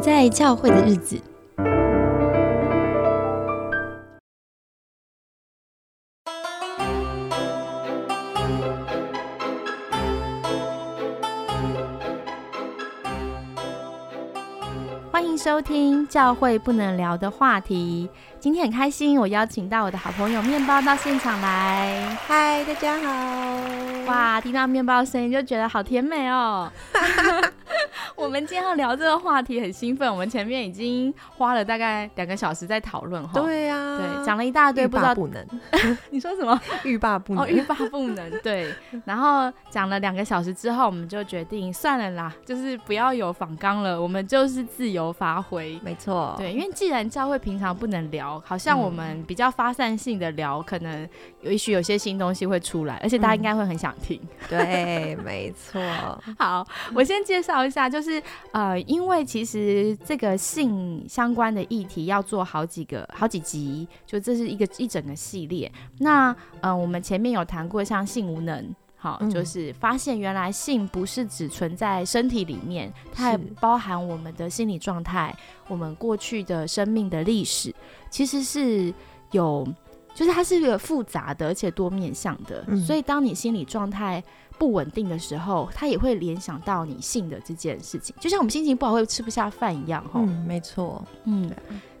不在教会的日子。欢迎收听教会不能聊的话题。今天很开心，我邀请到我的好朋友面包到现场来。嗨，大家好！哇，听到面包的声音就觉得好甜美哦。我们今天要聊这个话题，很兴奋。我们前面已经花了大概两个小时在讨论哈。对呀，对，讲了一大堆，不知道不能。你说什么？欲罢不能。哦，欲罢不能。对。然后讲了两个小时之后，我们就决定算了啦，就是不要有仿纲了，我们就是自由发挥。没错。对，因为既然教会平常不能聊，好像我们比较发散性的聊，可能也许有些新东西会出来，而且大家应该会很想听。对，没错。好，我先介绍一下，就是呃，因为其实这个性相关的议题要做好几个、好几集，就这是一个一整个系列。那呃，我们前面有谈过，像性无能，好，就是发现原来性不是只存在身体里面，它还包含我们的心理状态，我们过去的生命的历史，其实是有，就是它是一个复杂的而且多面向的。所以当你心理状态不稳定的时候，它也会联想到你性的这件事情，就像我们心情不好会吃不下饭一样，哈。嗯，没错。嗯，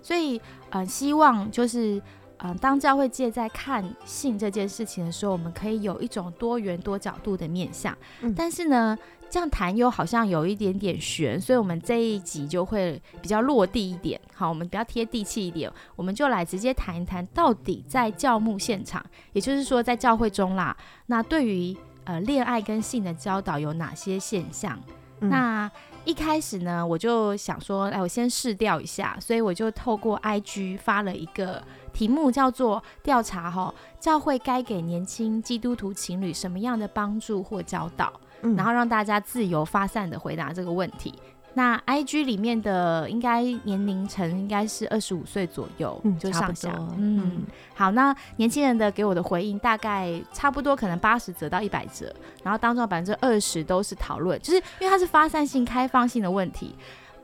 所以呃，希望就是呃，当教会界在看性这件事情的时候，我们可以有一种多元多角度的面向。但是呢，这样谈又好像有一点点悬，所以我们这一集就会比较落地一点。好，我们比较贴地气一点，我们就来直接谈一谈，到底在教牧现场，也就是说在教会中啦，那对于呃，恋爱跟性的教导有哪些现象？那一开始呢，我就想说，哎，我先试调一下，所以我就透过 IG 发了一个题目，叫做调查哈，教会该给年轻基督徒情侣什么样的帮助或教导，然后让大家自由发散的回答这个问题。那 I G 里面的应该年龄层应该是二十五岁左右，就上下。嗯，好，那年轻人的给我的回应大概差不多，可能八十折到一百折，然后当中百分之二十都是讨论，就是因为它是发散性、开放性的问题。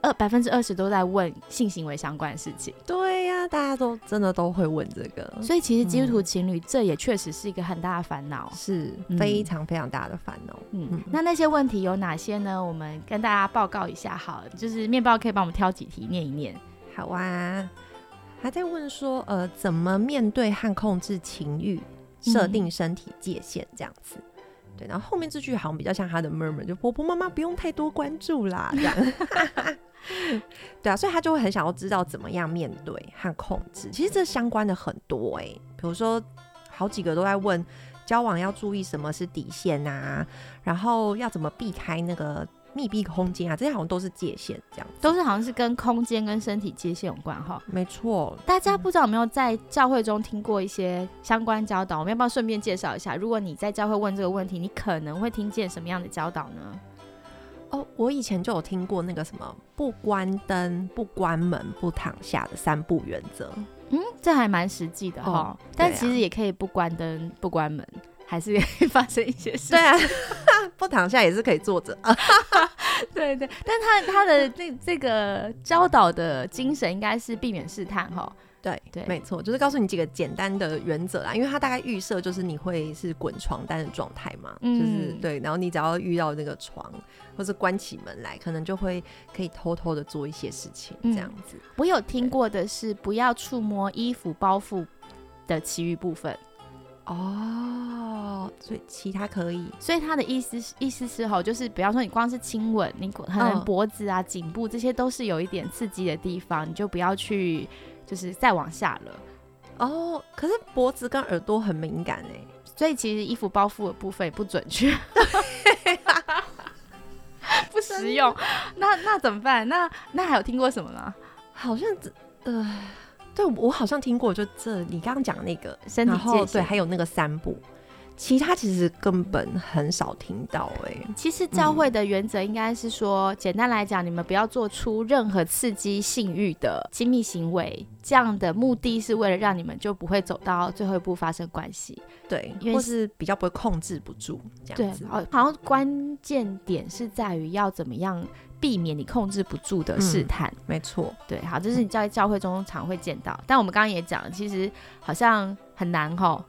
二百分之二十都在问性行为相关的事情。对呀，大家都真的都会问这个，所以其实基督徒情侣这也确实是一个很大的烦恼，是非常非常大的烦恼。嗯，那那些问题有哪些呢？我们跟大家报告一下，好，就是面包可以帮我们挑几题念一念。好啊，还在问说，呃，怎么面对和控制情欲，设定身体界限这样子。对，然后后面这句好像比较像他的 murmur，就婆婆妈妈不用太多关注啦，这样。对啊，所以他就会很想要知道怎么样面对和控制。其实这相关的很多哎，比如说好几个都在问交往要注意什么是底线啊，然后要怎么避开那个密闭空间啊，这些好像都是界限，这样都是好像是跟空间跟身体界限有关哈。没错，大家不知道有没有在教会中听过一些相关教导？我们要不要顺便介绍一下？如果你在教会问这个问题，你可能会听见什么样的教导呢？哦，我以前就有听过那个什么不关灯、不关门、不躺下的三不原则。嗯，这还蛮实际的哈。但其实也可以不关灯、不关门，还是可以 发生一些事。对啊，不躺下也是可以坐着。对对，但他他的这这个教导的精神应该是避免试探哈。对对，没错，就是告诉你几个简单的原则啦，因为它大概预设就是你会是滚床单的状态嘛，就是对，然后你只要遇到那个床或者关起门来，可能就会可以偷偷的做一些事情这样子。我有听过的是不要触摸衣服包覆的其余部分。哦，所以其他可以，所以他的意思意思是吼，就是比方说你光是亲吻，你可能脖子啊、颈部这些都是有一点刺激的地方，你就不要去。就是再往下了哦，可是脖子跟耳朵很敏感哎，所以其实衣服包覆的部分也不准确，不实用。那那怎么办？那那还有听过什么吗？好像呃，对我好像听过，就这你刚刚讲那个身体界对，还有那个三步。其他其实根本很少听到哎。其实教会的原则应该是说，简单来讲，你们不要做出任何刺激性欲的亲密行为。这样的目的是为了让你们就不会走到最后一步发生关系。对，或是比较不会控制不住这样子。哦好像关键点是在于要怎么样避免你控制不住的试探。没错，对，好，这是你在教会中常会见到，但我们刚刚也讲，其实好像很难哈。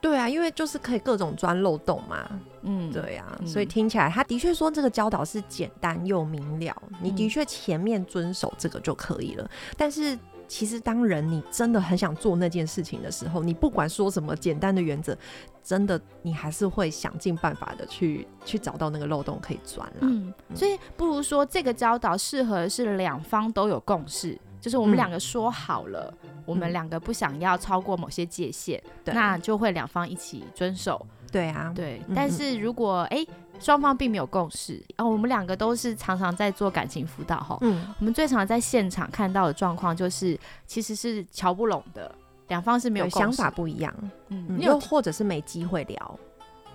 对啊，因为就是可以各种钻漏洞嘛。嗯，对啊，所以听起来他的确说这个教导是简单又明了，你的确前面遵守这个就可以了。但是其实当人你真的很想做那件事情的时候，你不管说什么简单的原则，真的你还是会想尽办法的去去找到那个漏洞可以钻啦。嗯，所以不如说这个教导适合是两方都有共识。就是我们两个说好了，我们两个不想要超过某些界限，那就会两方一起遵守。对啊，对。但是如果哎双方并没有共识，啊，我们两个都是常常在做感情辅导哈，嗯，我们最常在现场看到的状况就是其实是瞧不拢的，两方是没有想法不一样，嗯，又或者是没机会聊。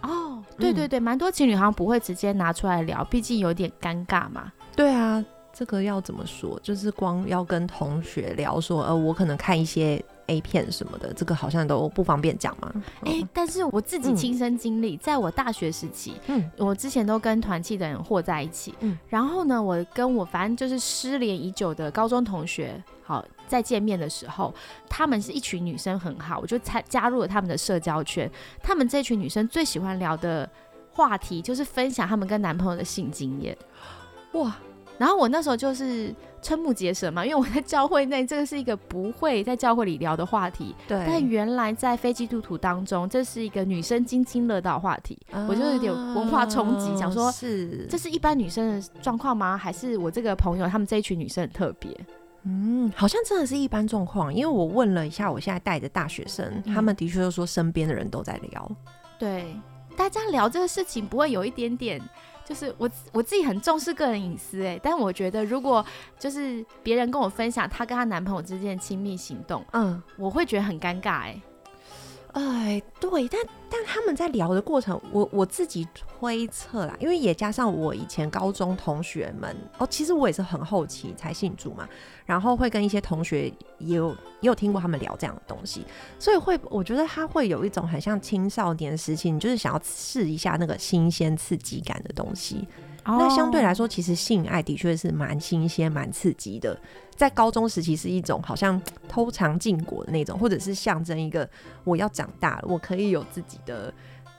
哦，对对对，蛮多情侣好像不会直接拿出来聊，毕竟有点尴尬嘛。对啊。这个要怎么说？就是光要跟同学聊说，呃，我可能看一些 A 片什么的，这个好像都不方便讲嘛。哎，但是我自己亲身经历，在我大学时期，嗯，我之前都跟团契的人和在一起，嗯，然后呢，我跟我反正就是失联已久的高中同学，好，在见面的时候，他们是一群女生，很好，我就参加入了他们的社交圈。他们这群女生最喜欢聊的话题就是分享他们跟男朋友的性经验，哇。然后我那时候就是瞠目结舌嘛，因为我在教会内，这个是一个不会在教会里聊的话题。对。但原来在非基督徒当中，这是一个女生津津乐道话题，我就有点文化冲击，想说，是这是一般女生的状况吗？还是我这个朋友他们这一群女生很特别？嗯，好像真的是一般状况，因为我问了一下，我现在带的大学生，他们的确都说身边的人都在聊。对，大家聊这个事情不会有一点点。就是我我自己很重视个人隐私哎，但我觉得如果就是别人跟我分享她跟她男朋友之间的亲密行动，嗯，我会觉得很尴尬哎。哎，对，但但他们在聊的过程，我我自己推测啦，因为也加上我以前高中同学们哦，其实我也是很后期才信主嘛，然后会跟一些同学也有也有听过他们聊这样的东西，所以会我觉得他会有一种很像青少年时期，你就是想要试一下那个新鲜刺激感的东西。那相对来说，其实性爱的确是蛮新鲜、蛮刺激的。在高中时期是一种好像偷尝禁果的那种，或者是象征一个我要长大了，我可以有自己的，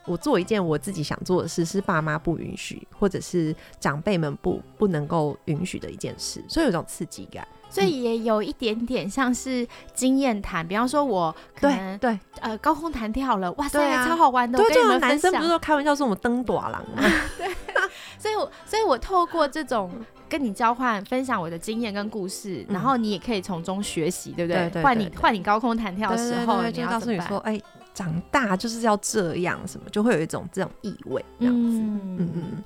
我做一件我自己想做的事，是爸妈不允许，或者是长辈们不不能够允许的一件事，所以有种刺激感。所以也有一点点像是经验谈，比方说我可能对呃高空弹跳了，哇塞，超好玩的。对，这种男生不是都开玩笑说我们登短廊吗？对。所以，我所以我透过这种跟你交换、分享我的经验跟故事，然后你也可以从中学习，对不对？换你换你高空弹跳的时候，就告诉你说，哎，长大就是要这样，什么就会有一种这种意味，这样子，嗯嗯。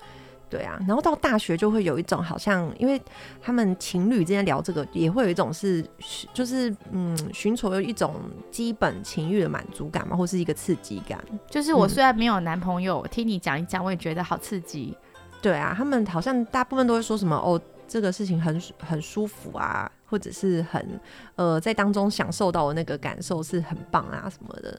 对啊，然后到大学就会有一种好像，因为他们情侣之间聊这个，也会有一种是，就是嗯，寻求一种基本情欲的满足感嘛，或是一个刺激感。就是我虽然没有男朋友，听你讲一讲，我也觉得好刺激。对啊，他们好像大部分都会说什么哦，这个事情很很舒服啊，或者是很呃，在当中享受到的那个感受是很棒啊什么的。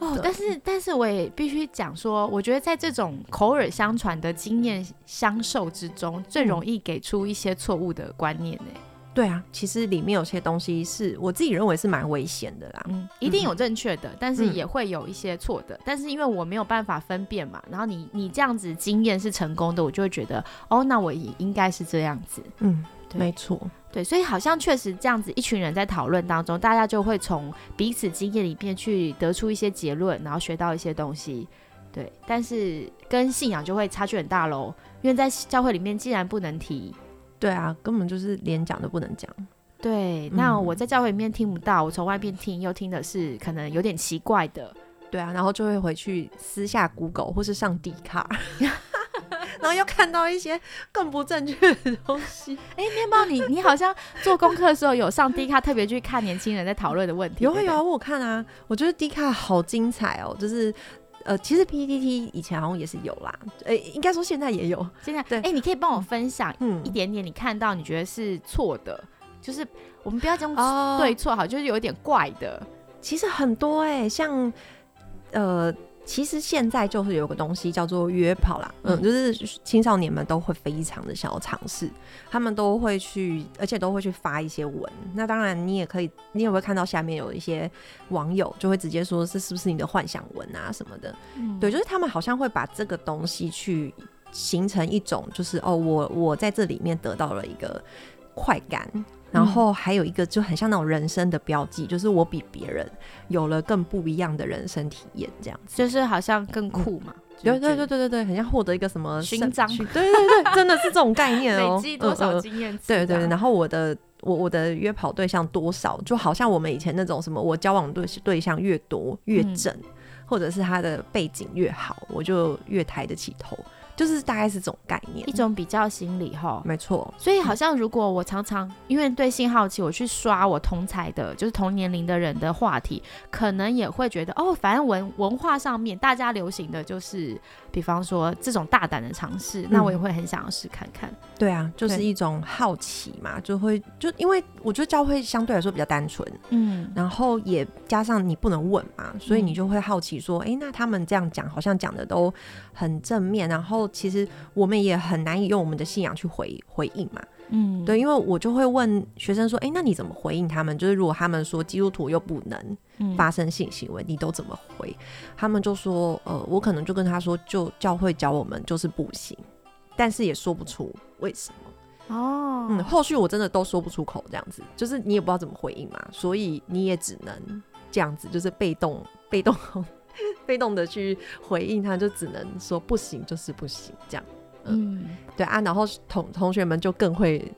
哦，但是但是我也必须讲说，我觉得在这种口耳相传的经验相授之中，最容易给出一些错误的观念呢。对啊，其实里面有些东西是我自己认为是蛮危险的啦。嗯，一定有正确的，但是也会有一些错的。但是因为我没有办法分辨嘛，然后你你这样子经验是成功的，我就会觉得哦，那我也应该是这样子。嗯，没错。对，所以好像确实这样子，一群人在讨论当中，大家就会从彼此经验里面去得出一些结论，然后学到一些东西。对，但是跟信仰就会差距很大喽，因为在教会里面既然不能提，对啊，根本就是连讲都不能讲。对，那我在教会里面听不到，我从外边听又听的是可能有点奇怪的。对啊，然后就会回去私下 Google 或是上 D 卡。然后又看到一些更不正确的东西。哎，面包，你你好像做功课的时候有上 D 卡，特别去看年轻人在讨论的问题。有啊有啊，我看啊，我觉得 D 卡好精彩哦。就是呃，其实 PPT 以前好像也是有啦，诶，应该说现在也有。现在对，哎，你可以帮我分享一点点，你看到你觉得是错的，就是我们不要讲对错好，就是有一点怪的。其实很多哎，像呃。其实现在就是有个东西叫做约炮啦，嗯，就是青少年们都会非常的想要尝试，他们都会去，而且都会去发一些文。那当然，你也可以，你也会看到下面有一些网友就会直接说这是不是你的幻想文啊什么的。对，就是他们好像会把这个东西去形成一种，就是哦，我我在这里面得到了一个快感。然后还有一个就很像那种人生的标记，就是我比别人有了更不一样的人生体验，这样子，就是好像更酷嘛。对对对对对对，很像获得一个什么勋章。对对对，真的是这种概念哦。累积多少经验？对对。然后我的我我的约跑对象多少，就好像我们以前那种什么，我交往对对象越多越正，或者是他的背景越好，我就越抬得起头。就是大概是这种概念，一种比较心理哈，没错。所以好像如果我常常因为对性好奇，我去刷我同才的，就是同年龄的人的话题，可能也会觉得哦，反正文文化上面大家流行的就是，比方说这种大胆的尝试，那我也会很想要试看看。对啊，就是一种好奇嘛，就会就因为我觉得教会相对来说比较单纯，嗯，然后也加上你不能问嘛，所以你就会好奇说，哎，那他们这样讲，好像讲的都很正面，然后。其实我们也很难以用我们的信仰去回回应嘛，嗯，对，因为我就会问学生说，哎，那你怎么回应他们？就是如果他们说基督徒又不能发生性行为，你都怎么回？他们就说，呃，我可能就跟他说，就教会教我们就是不行，但是也说不出为什么哦，嗯，后续我真的都说不出口，这样子，就是你也不知道怎么回应嘛，所以你也只能这样子，就是被动被动。被动的去回应他，就只能说不行就是不行，这样。嗯，对啊，然后同同学们就更会，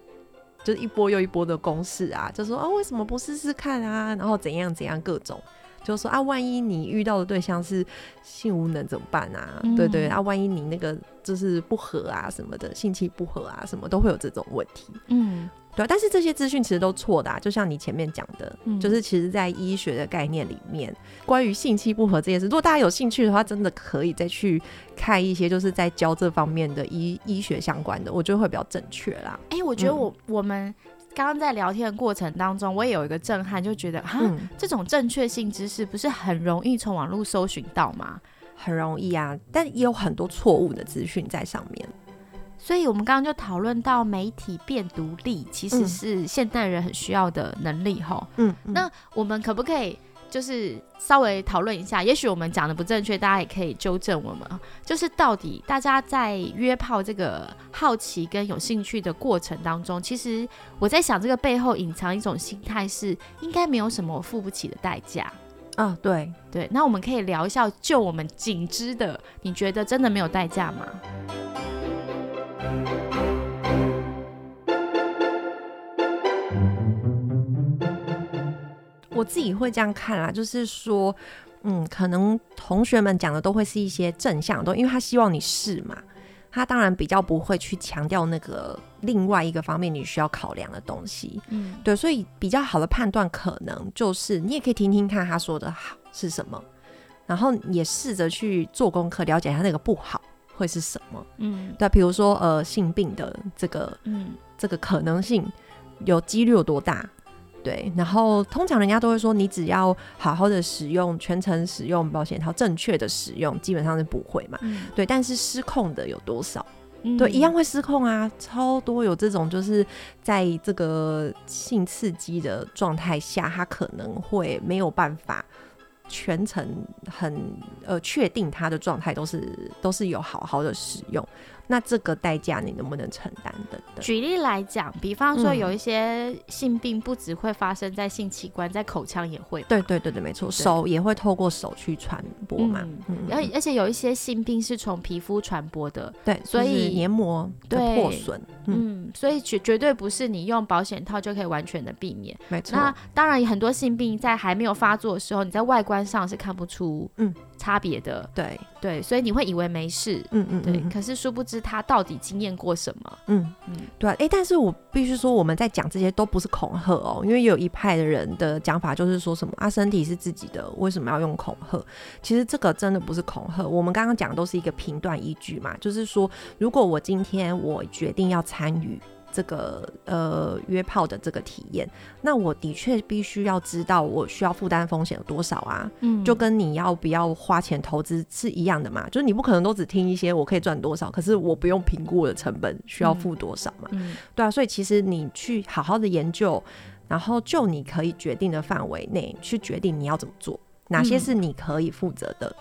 就是一波又一波的攻势啊，就说啊为什么不试试看啊，然后怎样怎样各种，就说啊万一你遇到的对象是性无能怎么办啊？对对啊，万一你那个就是不合啊什么的，性气不合啊什么都会有这种问题。嗯。对，但是这些资讯其实都错的，就像你前面讲的，就是其实，在医学的概念里面，关于性器不合这件事，如果大家有兴趣的话，真的可以再去看一些，就是在教这方面的医医学相关的，我觉得会比较正确啦。哎，我觉得我我们刚刚在聊天的过程当中，我也有一个震撼，就觉得哈，这种正确性知识不是很容易从网络搜寻到吗？很容易啊，但也有很多错误的资讯在上面。所以，我们刚刚就讨论到媒体变独立，其实是现代人很需要的能力，哈。嗯，那我们可不可以就是稍微讨论一下？也许我们讲的不正确，大家也可以纠正我们。就是到底大家在约炮这个好奇跟有兴趣的过程当中，其实我在想，这个背后隐藏一种心态是，应该没有什么付不起的代价。啊，对对。那我们可以聊一下，就我们仅知的，你觉得真的没有代价吗？我自己会这样看啊，就是说，嗯，可能同学们讲的都会是一些正向的，因为他希望你试嘛，他当然比较不会去强调那个另外一个方面你需要考量的东西，嗯，对，所以比较好的判断可能就是你也可以听听看他说的好是什么，然后也试着去做功课，了解他那个不好。会是什么？嗯，对，比如说呃，性病的这个，嗯，这个可能性有几率有多大？对，然后通常人家都会说，你只要好好的使用，全程使用保险套，正确的使用，基本上是不会嘛。对，但是失控的有多少？对，一样会失控啊，超多有这种，就是在这个性刺激的状态下，他可能会没有办法。全程很呃确定他的状态都是都是有好好的使用。那这个代价你能不能承担的？举例来讲，比方说有一些性病不只会发生在性器官，在口腔也会。对对对对，没错，手也会透过手去传播嘛。嗯而而且有一些性病是从皮肤传播的，对，所以黏膜的破损，嗯，所以绝绝对不是你用保险套就可以完全的避免。没错。那当然，很多性病在还没有发作的时候，你在外观上是看不出嗯差别的。对对，所以你会以为没事，嗯嗯，对。可是殊不知。他到底经验过什么？嗯嗯，对啊，哎，但是我必须说，我们在讲这些都不是恐吓哦，因为有一派的人的讲法就是说什么啊，身体是自己的，为什么要用恐吓？其实这个真的不是恐吓，我们刚刚讲的都是一个评断依据嘛，就是说，如果我今天我决定要参与这个呃约炮的这个体验，那我的确必须要知道我需要负担风险有多少啊，嗯。就跟你要不要花钱投资是一样的嘛，就是你不可能都只听一些我可以赚多少，可是我不用评估我的成本需要付多少嘛，嗯。对啊，所以其实你去好好的研究，然后就你可以决定的范围内去决定你要怎么做，哪些嗯。是你可以负责的。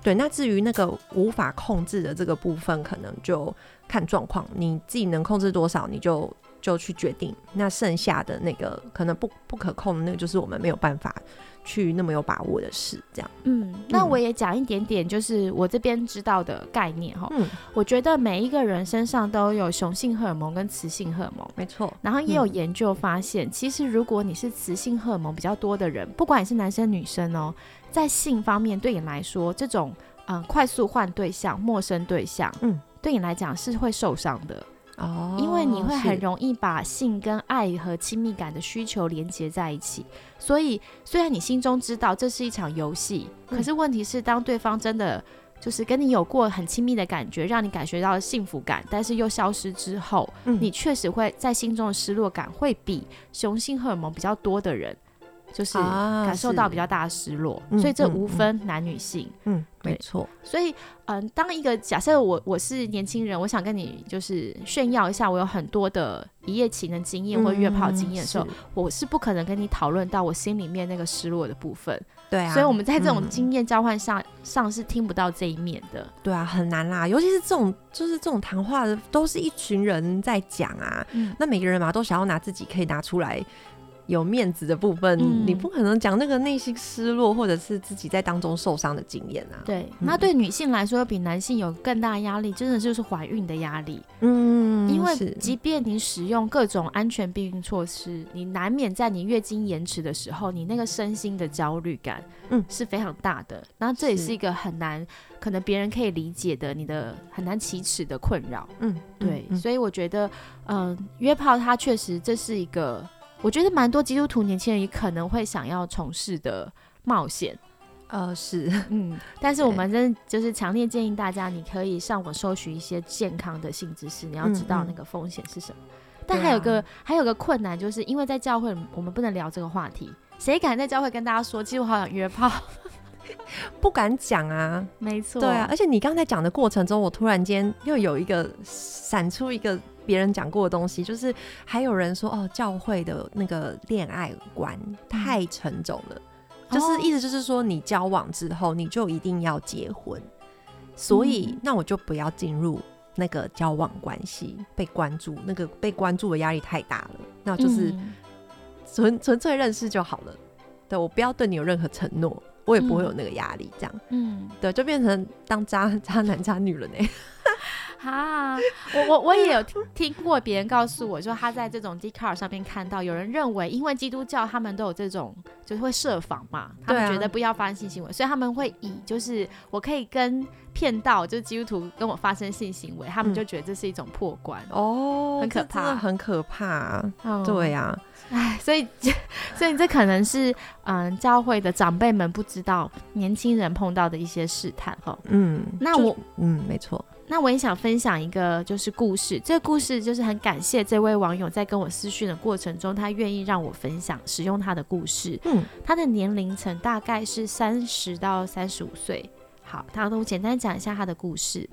对，那至于那个无法控制的这个部分，可能就看状况，你自己能控制多少，你就就去决定。那剩下的那个可能不不可控的那个，就是我们没有办法去那么有把握的事，这样。嗯，那嗯我也讲一点点，就是我这边知道的概念哈。嗯，我觉得每一个人身上都有雄性荷尔蒙跟雌性荷尔蒙，没错。然后也有嗯研究发现，其实如果你是雌性荷尔蒙比较多的人，不管你是男生女生哦，在性方面对你来说，这种嗯、呃快速换对象、陌生对象，嗯，对你来讲是会受伤的，哦因为你会很容易把性跟爱和亲密感的需求连接在一起。所以虽然你心中知道这是一场游戏，嗯可是问题是当对方真的。就是跟你有过很亲密的感觉，让你感觉到幸福感，但是又消失之后，嗯你确实会在心中的失落感会比雄性荷尔蒙比较多的人，就是啊感受到比较大的失落。嗯所以这无分男女性。嗯，没错。所以，嗯，当一个假设我我是年轻人，我想跟你就是炫耀一下，我有很多的一夜情的经验或约炮经验的时候，我是不可能跟你讨论到我心里面那个失落的部分。对啊，所以我们在这种嗯经验交换上、上是听不到这一面的。对啊，很难啦，尤其是这种就是这种谈话的，都是一群人在讲啊，嗯，那每个人嘛都想要拿自己可以拿出来有面子的部分，嗯你不可能讲那个内心失落或者是自己在当中受伤的经验啊。对。嗯那对女性来说，比男性有更大压力，真的就是怀孕的压力。嗯，因为即便你使用各种安全避孕措施，你难免在你月经延迟的时候，你那个身心的焦虑感，嗯是非常大的。然后这也是是一个很难，可能别人可以理解的，你的很难启齿的困扰。嗯，对，嗯所以我觉得，嗯、约炮它确实这是一个，我觉得蛮多基督徒年轻人也可能会想要从事的冒险。呃是，嗯，但是我们真就是强烈建议大家，你可以上网搜寻一些健康的性知识，你要知道那个风险是什么。但还有个、啊还有个困难，就是因为在教会我们不能聊这个话题，谁敢在教会跟大家说，其实我好想约炮？不敢讲啊。没错，对啊，而且你刚才讲的过程中，我突然间又有一个闪出一个别人讲过的东西，就是还有人说哦，教会的那个恋爱观太沉重了，就是哦意思就是说，你交往之后你就一定要结婚，所以、嗯。那我就不要进入那个交往关系，被关注，那个被关注的压力太大了，那就是嗯。纯纯粹认识就好了。对我不要对你有任何承诺，我也不会有那个压力，这样。嗯，对，就变成当渣渣男渣女了呢。哈，我我我也有听听过别人告诉我说，他在这种 d c a r 上面看到有人认为，因为基督教他们都有这种就是会设防嘛，他们觉得不要发生性行为，所以他们会以就是我可以跟骗到就是基督徒跟我发生性行为，他们嗯就觉得这是一种破关。哦很可这真的怕。很可怕、对啊，唉，所以 所以这可能是嗯教会的长辈们不知道年轻人碰到的一些试探哈。嗯，那我嗯，没错，那我也想分享一个就是故事，这个故事就是很感谢这位网友在跟我私讯的过程中，他愿意让我分享使用他的故事。嗯他的年龄层大概是三十到三十五岁。好，他我简单讲一下他的故事。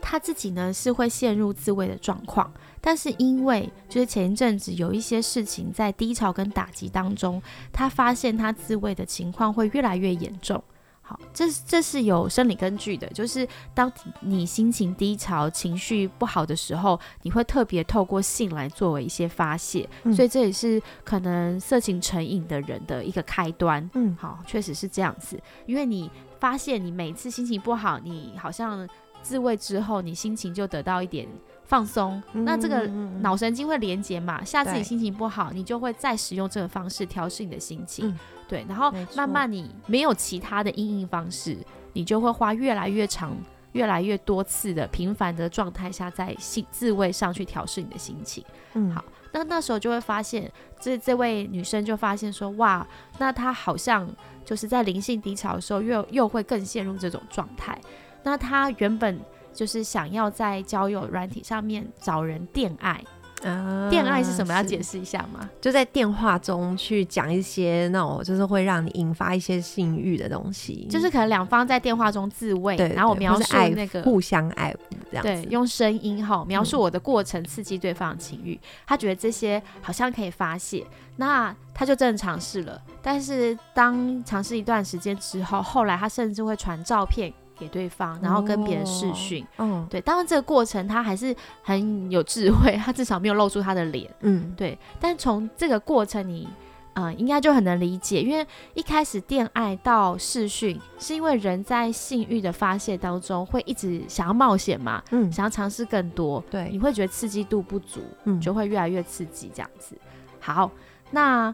他自己呢是会陷入自慰的状况，但是因为就是前一阵子有一些事情在低潮跟打击当中，他发现他自慰的情况会越来越严重。好，这这是有生理根据的，就是当你心情低潮、情绪不好的时候，你会特别透过性来作为一些发泄，嗯所以这也是可能色情成瘾的人的一个开端。嗯好，确实是这样子，因为你发现你每次心情不好，你好像自慰之后，你心情就得到一点放松，那这个嗯脑神经会连接嘛，下次你心情不好，你就会再使用这个方式调试你的心情，嗯。对，然后慢慢你没有其他的应应方式，你就会花越来越长、越来越多次的频繁的状态下，在性自慰上去调试你的心情。嗯。好那那时候就会发现，这这位女生就发现说，哇，那她好像就是在灵性低潮的时候又，又会更陷入这种状态。那她原本就是想要在交友软体上面找人恋爱，啊恋爱是什么？要解释？一下吗？就在电话中去讲一些那种，就是会让你引发一些性欲的东西，就是可能两方在电话中自慰，对，然后我描述那个互相爱抚这样子。对，用声音哈描述嗯我的过程，刺激对方的情欲。他觉得这些好像可以发泄，那他就真的尝试了。但是当尝试一段时间之后，后来他甚至会传照片给对方，然后跟别人视讯。嗯，对，当然这个过程他还是很有智慧，他至少没有露出他的脸。嗯，对，但从这个过程你。嗯、应该就很能理解，因为一开始恋爱到试训，是因为人在性欲的发泄当中会一直想要冒险嘛，嗯，想要尝试更多，对你，会觉得刺激度不足，嗯就会越来越刺激这样子。好，那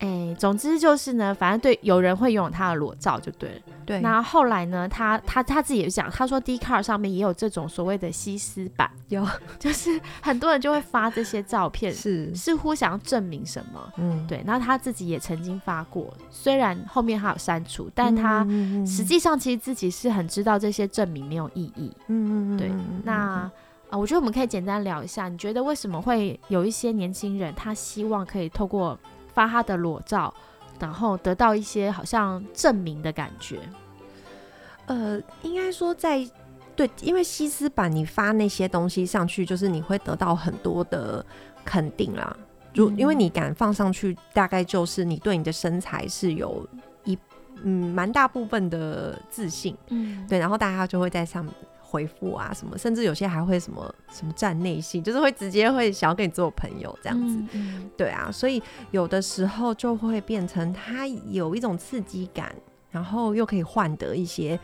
诶，总之就是呢，反正对有人会拥有他的裸照就对了。对，那后来呢，他他他自己也讲，他说 d c a r 上面也有这种所谓的西施版，有 就是很多人就会发这些照片，是，似乎想要证明什么。嗯，对，那他自己也曾经发过，虽然后面他有删除，但他嗯实，际上其实自己是很知道这些证明没有意义。嗯嗯嗯，对那啊、呃我觉得我们可以简单聊一下，你觉得为什么会有一些年轻人他希望可以透过发他的裸照，然后得到一些好像证明的感觉？呃，应该说在对，因为西斯版你发那些东西上去，就是你会得到很多的肯定啦。如、嗯因为你敢放上去，大概就是你对你的身材是有一嗯蛮大部分的自信，嗯，对，然后大家就会在上面回复啊什么，甚至有些还会什么什么站内信，就是会直接会想要跟你做朋友这这样子。嗯对啊，所以有的时候就会变成他有一种刺激感，然后又可以换得一些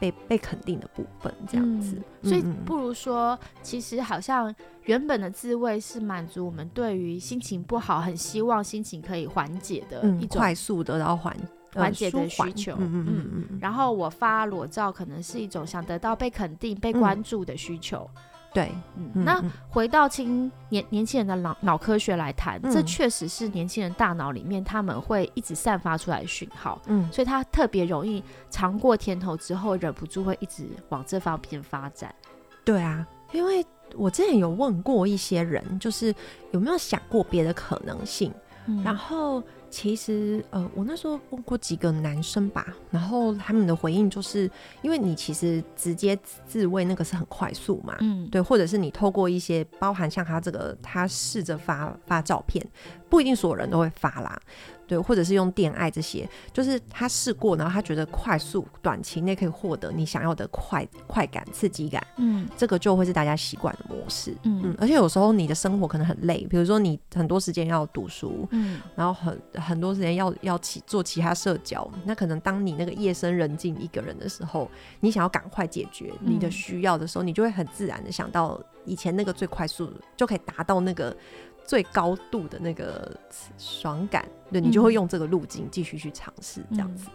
被被肯定的部分，这样子。嗯所以不如说，其实好像原本的自慰是满足我们对于心情不好，很希望心情可以缓解的嗯一种快速得到缓呃缓解的需求嗯嗯嗯然后我发裸照可能是一种想得到被肯定、被关注的需求。对。嗯，那回到青年年轻人的脑脑科学来谈，嗯这确实是年轻人大脑里面他们会一直散发出来的讯号，嗯所以他特别容易尝过甜头之后，忍不住会一直往这方面发展。对啊，因为我之前有问过一些人，就是有没有想过别的可能性，嗯然后其实呃，我那时候问过几个男生吧，然后他们的回应就是，因为你其实直接自慰那个是很快速嘛，嗯，对，或者是你透过一些包含像他这个，他试着发发照片，不一定所有人都会发啦，对，或者是用恋爱这些，就是他试过，然后他觉得快速短期内可以获得你想要的快快感、刺激感，嗯。这个就会是大家习惯的模式。嗯。嗯，而且有时候你的生活可能很累，比如说你很多时间要读书，嗯。然后很很多时间要要其做其他社交，那可能当你那个夜深人静一个人的时候，你想要赶快解决你的嗯。需要的时候，你就会很自然的想到以前那个最快速就可以达到那个最高度的那个爽感，对你就会嗯用这个路径继续去尝试这样子。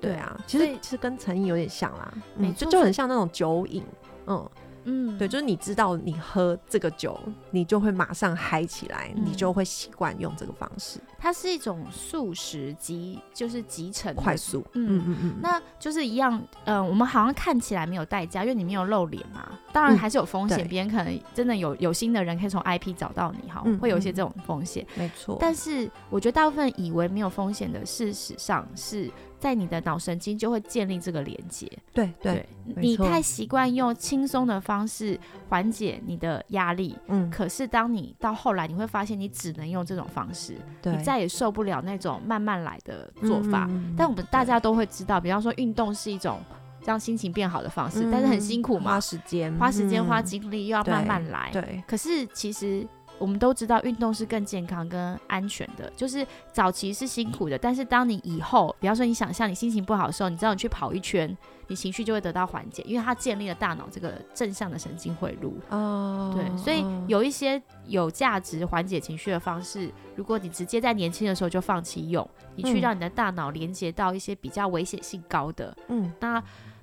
对啊，其实其实跟成瘾有点像啦，嗯，就就很像那种酒瘾，嗯，嗯，对，就是你知道你喝这个酒，你就会马上嗨起来，你嗯就会习惯用这个方式，它是一种速食集，就是集成快速。嗯嗯嗯嗯，那就是一样，嗯、我们好像看起来没有代价，因为你没有露脸嘛，当然嗯还是有风险，对别、人可能真的有有心的人可以从 IP 找到你，哈，会有一些这种风险。没错。但是我觉得大部分以为没有风险的，事实上是在你的脑神经就会建立这个连接。对对，你太习惯用轻松的方式缓解你的压力，嗯，可是当你到后来，你会发现你只能用这种方式，你再也受不了那种慢慢来的做法。但我们大家都会知道，比方说运动是一种让心情变好的方式，嗯但是很辛苦嘛。花，时间，花时间、嗯花精力，又要慢慢来。对，可是其实我们都知道，运动是更健康、跟安全的。就是早期是辛苦的，但是当你以后，比方说你想象你心情不好的时候，你知道你去跑一圈，你情绪就会得到缓解，因为它建立了大脑这个正向的神经回路。哦，对，所以哦有一些有价值缓解情绪的方式，如果你直接在年轻的时候就放弃用，你去嗯让你的大脑连接到一些比较危险性高的，嗯那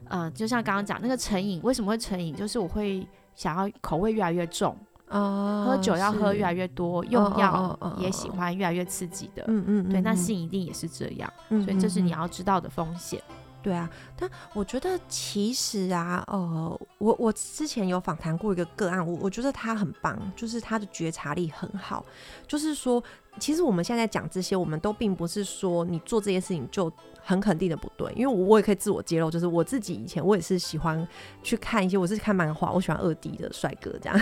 呃，就像刚刚讲那个成瘾，为什么会成瘾？就是我会想要口味越来越重，哦，喝酒要喝越来越，多，用哦药也喜欢越来越刺激的。嗯嗯，对，那嗯性一定也是这样，嗯所以这是你要知道的风险。对啊，但我觉得其实啊，呃，我我之前有访谈过一个个案，我我觉得他很棒，就是他的觉察力很好，就是说，其实我们现在讲这些，我们都并不是说你做这些事情就很肯定的不对，因为我我也可以自我揭露，就是我自己以前我也是喜欢去看一些，我是看漫画，我喜欢二 D 的帅哥这样。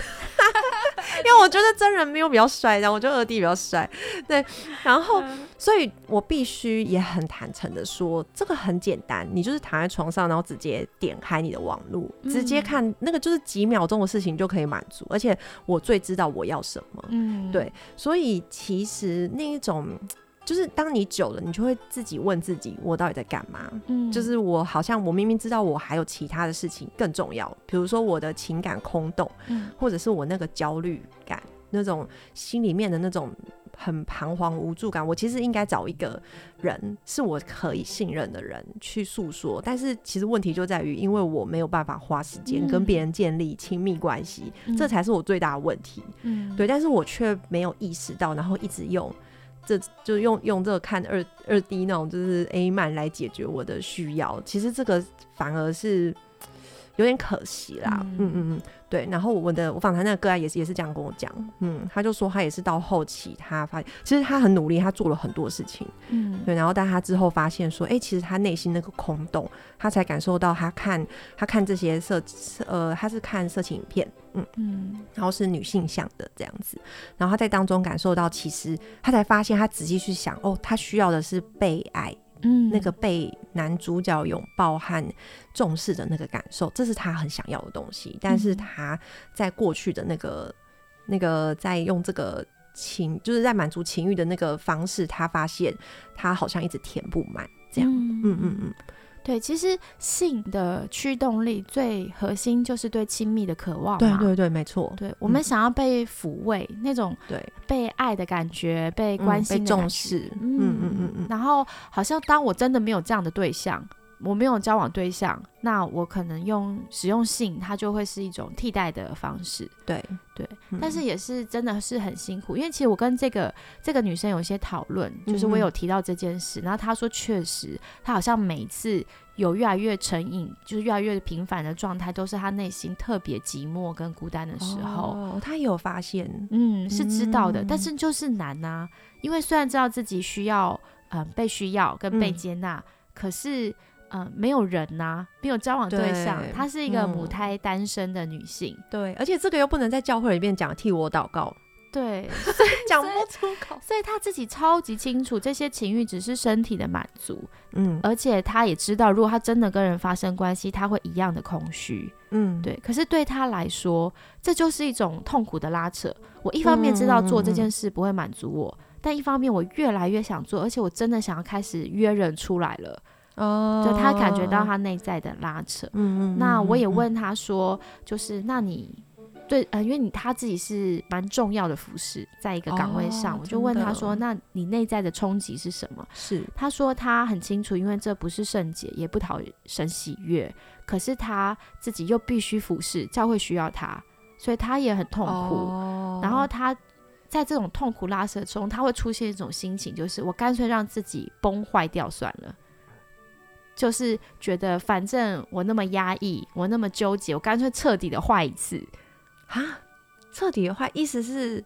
因为我觉得真人没有比较帅，然后我觉得二弟比较帅，对，然后所以我必须也很坦诚的说，这个很简单，你就是躺在床上，然后直接点开你的网络，直接看那个就是几秒钟的事情就可以满足，而且我最知道我要什么，嗯，对，所以其实那一种。就是当你久了，你就会自己问自己，我到底在干嘛？嗯，就是我好像我明明知道我还有其他的事情更重要，比如说我的情感空洞，嗯，或者是我那个焦虑感，那种心里面的那种很彷徨无助感，我其实应该找一个人是我可以信任的人去诉说。但是其实问题就在于，因为我没有办法花时间跟别人建立亲密关系，这才是我最大的问题。嗯，对，但是我却没有意识到，然后一直用。这就用用这个看二二 D 那种就是 A 漫来解决我的需要，其实这个反而是有点可惜啦。嗯嗯嗯。对，然后我的我访谈那个个案也是也是这样跟我讲，嗯，他就说他也是到后期他发现，其实他很努力，他做了很多事情，嗯，对，然后但他之后发现说，哎，其实他内心那个空洞，他才感受到他看他看这些色呃，他是看色情影片，嗯嗯，然后是女性向的这样子，然后他在当中感受到，其实他才发现他仔细去想，哦，他需要的是被爱。嗯，那个被男主角拥抱和重视的那个感受，这是他很想要的东西。但是他在过去的那个、那个在用这个情，就是在满足情欲的那个方式，他发现他好像一直填不满，这样。嗯嗯嗯。对，其实性的驱动力最核心就是对亲密的渴望。对对对，没错。对我们想要被抚慰，那种对被爱的感觉，被关心、被重视。嗯嗯嗯嗯。然后，好像当我真的没有这样的对象。我没有交往对象，那我可能用使用性，它就会是一种替代的方式。对对，但是也是真的是很辛苦，因为其实我跟这个这个女生有一些讨论，就是我有提到这件事，然后她说确实，她好像每次有越来越成瘾，就是越来越频繁的状态，都是她内心特别寂寞跟孤单的时候。哦，她有发现，嗯，是知道的，但是就是难呐，因为虽然知道自己需要，嗯，被需要跟被接纳，可是。嗯，没有人呐，没有交往对象，她是一个母胎单身的女性。对，而且这个又不能在教会里面讲，替我祷告。对，讲不出口。所以她自己超级清楚，这些情欲只是身体的满足。嗯，而且她也知道，如果她真的跟人发生关系，她会一样的空虚。嗯，对。可是对她来说，这就是一种痛苦的拉扯。我一方面知道做这件事不会满足我，但一方面我越来越想做，而且我真的想要开始约人出来了。哦，就他感觉到他内在的拉扯。嗯嗯。那我也问他说，就是那你对呃，因为你他自己是蛮重要的服饰，在一个岗位上，我就问他说，那你内在的冲击是什么？是他说他很清楚，因为这不是圣洁，也不讨神喜悦，可是他自己又必须服侍，教会需要他，所以他也很痛苦。然后他在这种痛苦拉扯中，他会出现一种心情，就是我干脆让自己崩坏掉算了。就是觉得，反正我那么压抑，我那么纠结，我干脆彻底的坏一次啊！彻底的坏，意思是，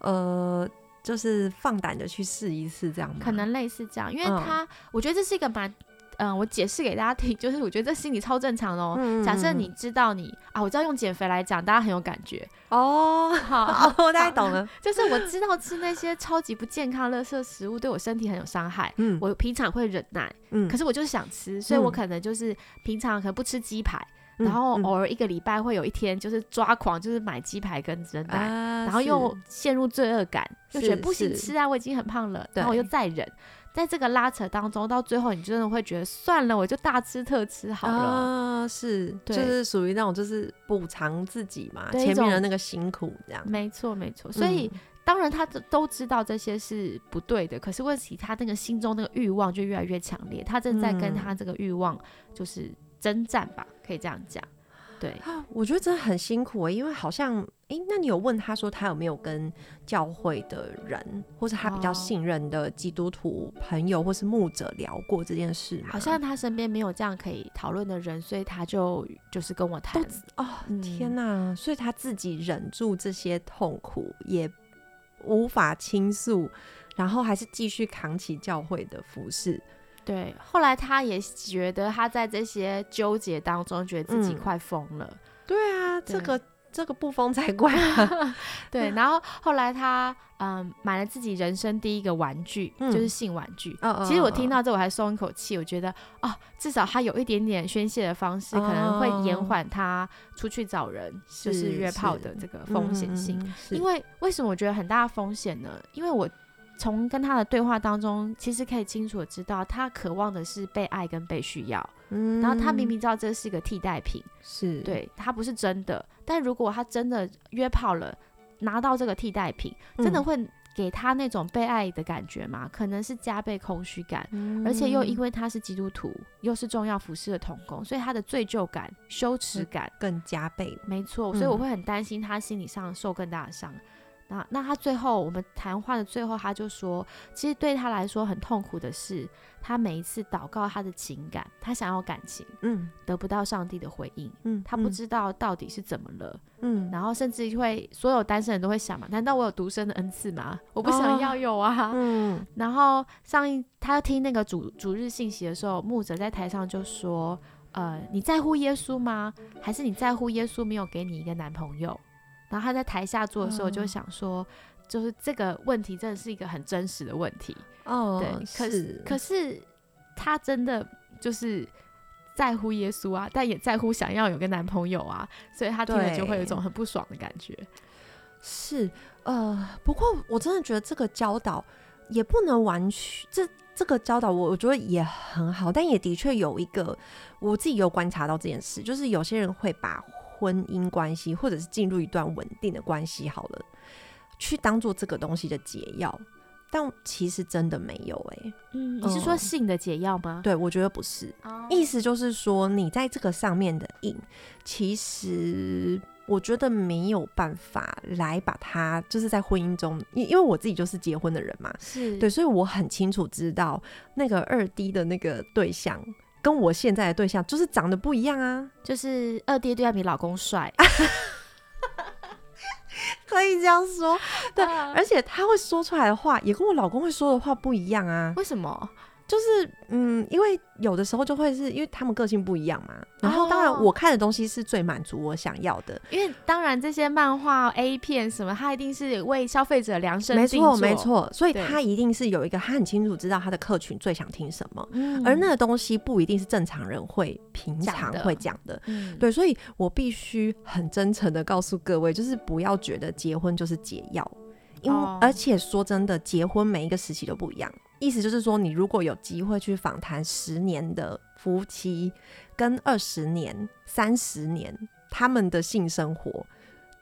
呃，就是放胆的去试一次，这样吗？可能类似这样，因为他，我觉得这是一个蛮。嗯，我解释给大家听，就是我觉得这心理超正常哦。假设你知道你啊，我知道用减肥来讲，大家很有感觉哦。好，我大概懂了。就是我知道吃那些超级不健康、垃圾食物对我身体很有伤害。嗯，我平常会忍耐。嗯，可是我就是想吃，所以我可能就是平常可能不吃鸡排，然后偶尔一个礼拜会有一天就是抓狂，就是买鸡排跟蒸奶，然后又陷入罪恶感，就觉得不行吃啊，我已经很胖了，然后我又再忍。在这个拉扯当中，到最后你真的会觉得算了，我就大吃特吃好了。啊，是，就是属于那种就是补偿自己嘛，前面的那个辛苦这样。没错，没错。所以当然他都知道这些是不对的，可是问题他那个心中那个欲望就越来越强烈，他正在跟他这个欲望就是征战吧，可以这样讲。对，我觉得真的很辛苦，因为好像诶，那你有问他说他有没有跟教会的人，或是他比较哦信任的基督徒朋友或是牧者聊过这件事吗？好像他身边没有这样可以讨论的人，所以他就就是跟我谈。哦，嗯天哪！所以他自己忍住这些痛苦，也无法倾诉，然后还是继续扛起教会的服饰。对，后来他也觉得他在这些纠结当中，觉得自己嗯快疯了。对啊，这个这个不疯才怪啊！对，然后后来他嗯买了自己人生第一个玩具，嗯就是性玩具。嗯其实我听到这我还松一口气，我觉得哦，至少他有一点点宣泄的方式，可能会延缓他出去找人，就是是约炮的这个风险性。嗯，因为为为什么我觉得很大的风险呢？因为我从跟他的对话当中，其实可以清楚的知道，他渴望的是被爱跟被需要。嗯然后他明明知道这是一个替代品，是对他不是真的。但如果他真的约炮了，拿到这个替代品，真的嗯会给他那种被爱的感觉吗？可能是加倍空虚感。嗯而且又因为他是基督徒，又是重要服饰的童工，所以他的罪疚感、羞耻感，更加倍。没错，所以我嗯会很担心他心理上受更大的伤。那那他最后我们谈话的最后，他就说，其实对他来说很痛苦的是，他每一次祷告他的情感，他想要感情，嗯得不到上帝的回应，嗯，他不知道到底是怎么了，嗯，然后甚至会所有单身人都会想嘛，难道我有独身的恩赐吗？我不想哦要有啊。嗯 然后上一他听那个主主日信息的时候，牧者在台上就说：“呃，你在乎耶稣吗？还是你在乎耶稣没有给你一个男朋友？”然后他在台下做的时候，就哦想说，就是这个问题真的是一个很真实的问题。哦，对，可是可是他真的就是在乎耶稣啊，但也在乎想要有个男朋友啊，所以他听了就会有一种很不爽的感觉。是呃，不过我真的觉得这个教导也不能完全这。这个教导我我觉得也很好，但也的确有一个我自己有观察到这件事，就是有些人会把婚姻关系或者是进入一段稳定的关系好了，去当做这个东西的解药，但其实真的没有哎、嗯，你是说哦性的解药吗？对我觉得不是，哦意思就是说，你在这个上面的瘾，其实我觉得没有办法来把它，就是在婚姻中，因因为我自己就是结婚的人嘛，是对，所以我很清楚知道那个二 D 的那个对象。跟我现在的对象就是长得不一样啊，就是二爹对象比老公帅，可以这样说。对啊而且他会说出来的话，也跟我老公会说的话不一样啊。为什么？就是嗯，因为有的时候就会是因为他们个性不一样嘛。然后当然哦我看的东西是最满足我想要的，因为当然这些漫画、A 片什么，它一定是为消费者量身没错定做没。错。所以他一定是有一个他很清楚知道他的客群最想听什么，嗯而那个东西不一定是正常人会平常会讲的。嗯对，所以我必须很真诚的告诉各位，就是不要觉得结婚就是解药，因为、哦而且说真的，结婚每一个时期都不一样。意思就是说，你如果有机会去访谈十年的夫妻，跟二十年、三十年他们的性生活，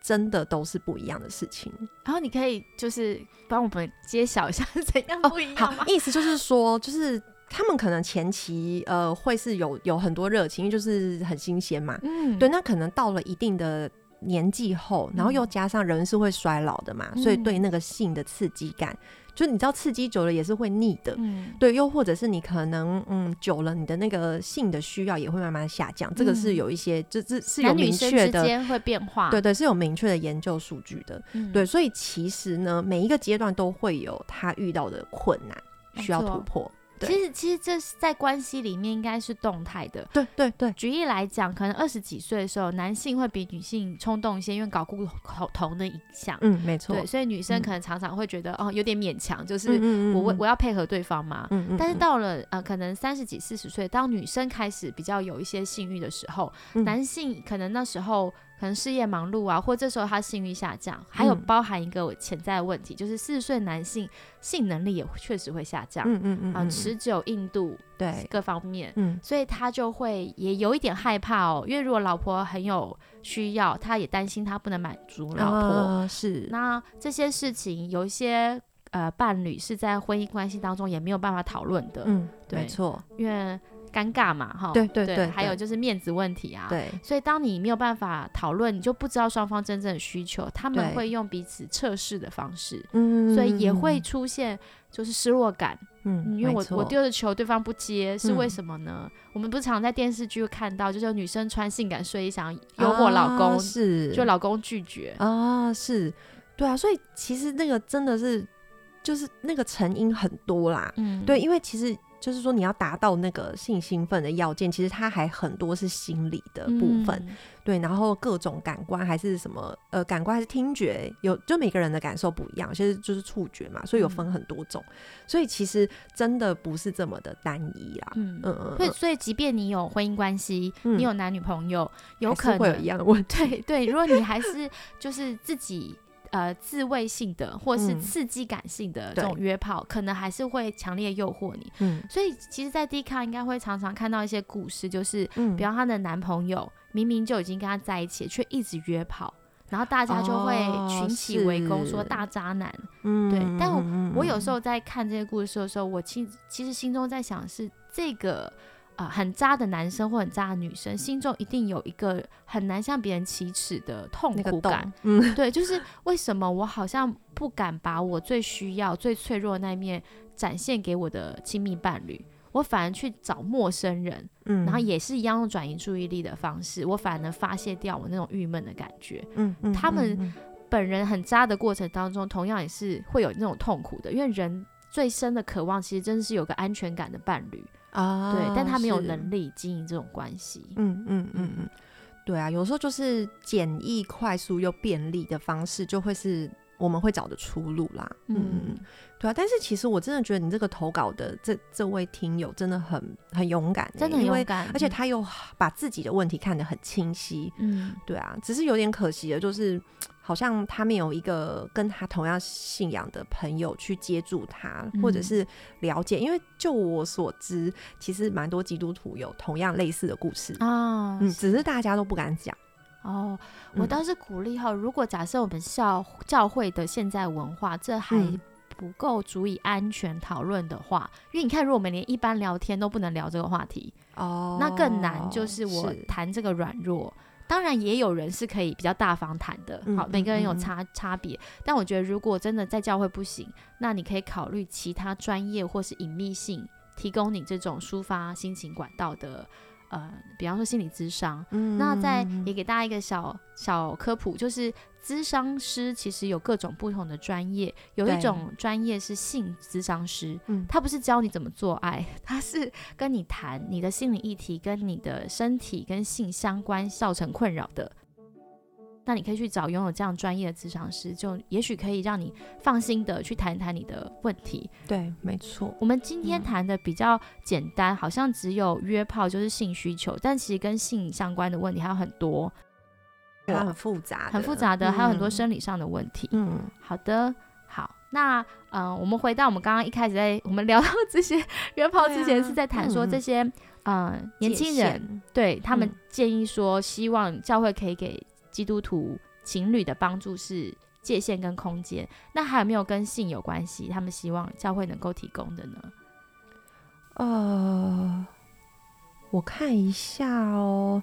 真的都是不一样的事情。然后你可以就是帮我们揭晓一下是怎样不一样吗好，？意思就是说，就是他们可能前期呃会是有有很多热情，因为就是很新鲜嘛。嗯对，那可能到了一定的年纪后，然后又加上人是会衰老的嘛，所以对那个性的刺激感，就你知道刺激久了也是会腻的。嗯对，又或者是你可能嗯久了，你的那个性的需要也会慢慢下降，这个是嗯有一些，这这是有明确的，会变化。对对，是有明确的研究数据的。嗯对，所以其实呢，每一个阶段都会有他遇到的困难需要突破。对其实其实这是在关系里面应该是动态的。对对对，举例来讲，可能二十几岁的时候，男性会比女性冲动一些，因为搞固酮酮的影响。嗯，没错。对，所以女生嗯可能常常会觉得、哦有点勉强，就是我我嗯我要配合对方嘛。嗯嗯，但是嗯到了呃，可能三十几、四十岁，当女生开始比较有一些性欲的时候，嗯男性可能那时候可能事业忙碌啊，或这时候他性欲下降，还有嗯。包含一个潜在的问题，就是四十岁男性性能力也确实会下降，嗯嗯嗯啊，持久、硬度对，各方面，嗯。所以他就会也有一点害怕哦，因为如果老婆很有需要，他也担心他不能满足老婆。啊是。那这些事情有一些呃伴侣是在婚姻关系当中也没有办法讨论的，嗯，对。没错，因为尴尬嘛，哈，对对对还有就是面子问题啊，对，所以当你没有办法讨论，你就不知道双方真正的需求，他们会用彼此测试的方式，嗯所以也会出现就是失落感，嗯，嗯因为我我丢的球对方不接，是为嗯什么呢？我们不是常在电视剧看到，就是有女生穿性感睡衣想要诱惑老公，啊是。就老公拒绝，啊，是，对啊，所以其实那个真的是，就是那个成因很多啦，嗯，对，因为其实就是说你要达到那个性兴奋的要件，其实它还很多是心理的部分，嗯对，然后各种感官还是什么，呃，感官还是听觉，有就每个人的感受不一样，其实就是触觉嘛，所以有分嗯。很多种，所以其实真的不是这么的单一啦，嗯嗯嗯，所以，嗯所以即便你有婚姻关系，嗯。你有男女朋友，有可能会有一样的问题，对对，如果你还是就是自己呃自慰性的，或是嗯刺激感性的这种约炮，可能还是会强烈诱惑你。嗯所以其实，在 D 卡应该会常常看到一些故事，就是嗯比方她的男朋友明明就已经跟她在一起，却一直约炮。然后大家就会哦群起围攻，说大渣男。嗯对但我有时候在看这些故事的时候，我其其实心中在想是这个啊、呃很渣的男生或很渣的女生，心中一定有一个很难向别人启齿的痛苦感。，嗯，对，就是为什么我好像不敢把我最需要、最脆弱的那一面展现给我的亲密伴侣，我反而去找陌生人，嗯然后也是一样用转移注意力的方式，我反而能发泄掉我那种郁闷的感觉。嗯嗯，他们嗯本人很渣的过程当中，同样也是会有那种痛苦的，因为人最深的渴望其实真的是有个安全感的伴侣，啊，对，但他没有能力经营这种关系。嗯嗯嗯嗯，对啊，有时候就是简易、快速又便利的方式，就会是我们会找的出路啦。嗯嗯嗯，对啊。但是其实我真的觉得你这个投稿的这这位听友真的很很勇敢欸、真的很勇敢，而且他又把自己的问题看得很清晰。嗯，对啊，只是有点可惜的，就是好像他没有一个跟他同样信仰的朋友去接住他，或者嗯是了解。因为就我所知，其实蛮多基督徒有同样类似的故事。啊，嗯，只是大家都不敢讲。哦，我嗯倒是鼓励哈，如果假设我们教教会的现在文化这还嗯不够足以安全讨论的话，因为你看，如果我们连一般聊天都不能聊这个话题，哦那更难。就是我谈这个软弱，当然也有人是可以比较大方谈的，好，每个人有差差别。但我觉得，如果真的在教会不行，那你可以考虑其他专业或是隐秘性提供你这种抒发心情管道的。呃，比方说心理咨商，嗯那再也给大家一个小小科普，就是咨商师其实有各种不同的专业，有一种专业是性咨商师，嗯他不是教你怎么做爱，他是跟你谈你的心理议题跟你的身体跟性相关造成困扰的。那你可以去找拥有这样专业的咨商师，就也许可以让你放心的去谈一谈你的问题。对，没错。我们今天嗯谈的比较简单，好像只有约炮就是性需求，但其实跟性相关的问题还有很多，它很复杂，很复杂的，还有很多嗯生理上的问题。嗯好的，好，那嗯、呃我们回到我们刚刚一开始在我们聊到这些 约炮之前，是在谈说嗯这些嗯、呃年轻人对他们嗯建议说，希望教会可以给基督徒情侣的帮助是界限跟空间。那还有没有跟性有关系？他们希望教会能够提供的呢？呃，我看一下哦，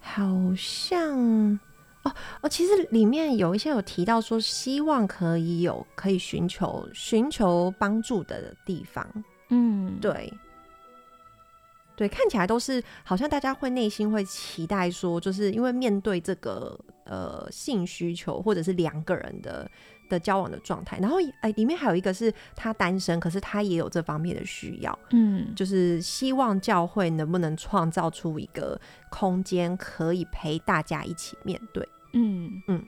好像哦哦，其实里面有一些有提到说，希望可以有可以寻求寻求帮助的地方，嗯，对。对，看起来都是好像大家会内心会期待说，就是因为面对这个呃性需求或者是两个人的的交往的状态，然后哎里面还有一个是他单身，可是他也有这方面的需要，嗯，就是希望教会能不能创造出一个空间，可以陪大家一起面对。嗯嗯，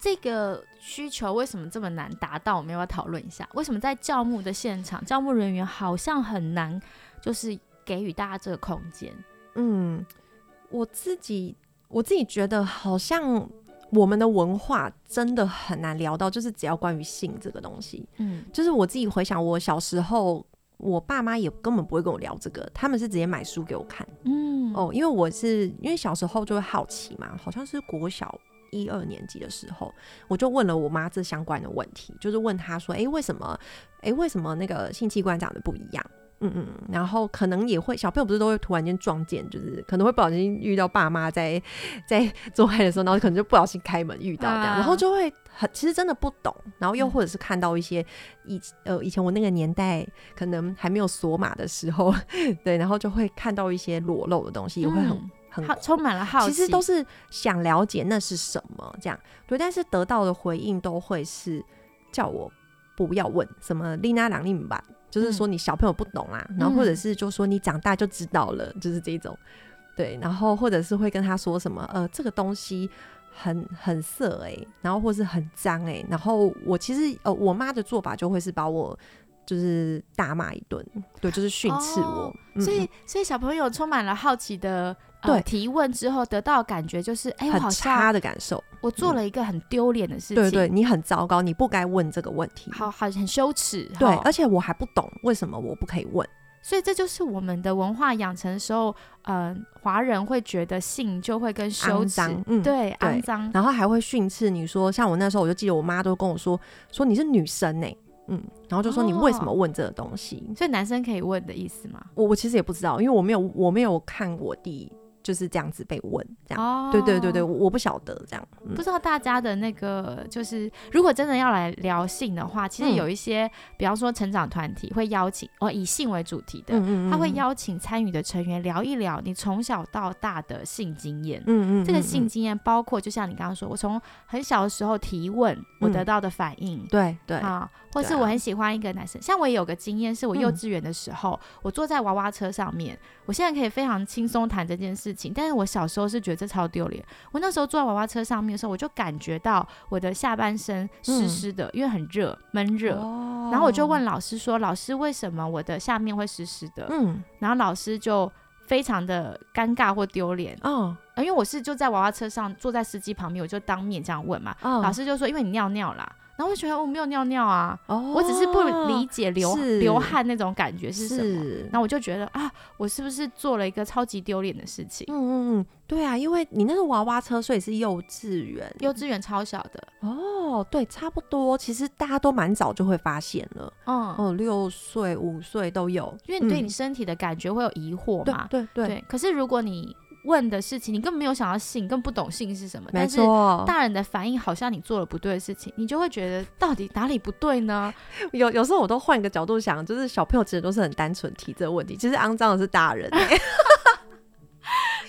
这个需求为什么这么难达到？我们要不要讨论一下？为什么在教牧的现场，教牧人员好像很难，就是给予大家这个空间？嗯，我自己我自己觉得好像我们的文化真的很难聊到，就是只要关于性这个东西，嗯就是我自己回想我小时候。我爸妈也根本不会跟我聊这个，他们是直接买书给我看嗯哦，因为我是因为小时候就会好奇嘛，好像是国小一二年级的时候，我就问了我妈这相关的问题，就是问她说，诶，为什么，诶，为什么那个性器官长得不一样？嗯嗯，然后可能也会小朋友不是都会突然间撞见，就是可能会不小心遇到爸妈在在做爱的时候，然后可能就不小心开门遇到这样，然后就会很其实真的不懂，然后又或者是看到一些以呃以前我那个年代可能还没有锁码的时候，对，然后就会看到一些裸露的东西，也会很很好充满了好奇，其实都是想了解那是什么这样，对，但是得到的回应都会是叫我不要问什么丽娜朗丽姆吧。就是说你小朋友不懂啦，然后或者是就说你长大就知道了，就是这种，对，然后或者是会跟他说什么，呃，这个东西很很色哎，然后或是很脏哎，然后我其实呃我妈的做法就会是把我就是大骂一顿，对，就是训斥我，所以所以小朋友充满了好奇的。对，提问之后得到感觉就是，哎，很差的感受。我做了一个很丢脸的事情。对对，你很糟糕，你不该问这个问题。好好，很羞耻。对，而且我还不懂为什么我不可以问。所以这就是我们的文化养成的时候，嗯，华人会觉得性就会跟羞耻，嗯，对，肮脏，然后还会训斥你说，像我那时候我就记得我妈都跟我说，说你是女生呢。嗯，然后就说你为什么问这个东西？所以男生可以问的意思吗？我我其实也不知道，因为我没有我没有看我弟。就是这样子被问，这样，哦对对对对，我不晓得这样，不知道大家的那个，就是如果真的要来聊性的话，其实有一些，比方说成长团体会邀请哦，以性为主题的，他会邀请参与的成员聊一聊你从小到大的性经验，嗯嗯，这个性经验包括就像你刚刚说，我从很小的时候提问，我得到的反应，对对啊。或是我很喜欢一个男生，像我也有个经验，是我幼稚园的时候，我坐在娃娃车上面，我现在可以非常轻松谈这件事情，但是我小时候是觉得这超丢脸。我那时候坐在娃娃车上面的时候，我就感觉到我的下半身湿湿的，因为很热，闷热。然后我就问老师说：“老师，为什么我的下面会湿湿的？”嗯，然后老师就非常的尴尬或丢脸。嗯，因为我是就在娃娃车上坐在司机旁边，我就当面这样问嘛。老师就说：“因为你尿尿啦。”然后我觉得我没有尿尿啊，我只是不理解流流汗那种感觉是什么。然后我就觉得啊，我是不是做了一个超级丢脸的事情？嗯嗯嗯，对啊，因为你那个娃娃车，所以是幼稚园，幼稚园超小的哦。对，差不多，其实大家都蛮早就会发现了。嗯哦，六岁、五岁都有，因为你对你身体的感觉会有疑惑嘛。对对对。可是如果你问的事情，你根本没有想到性，更不懂性是什么。但是大人的反应好像你做了不对的事情，你就会觉得到底哪里不对呢？有有时候我都换一个角度想，就是小朋友其实都是很单纯提这个问题，其实肮脏的是大人。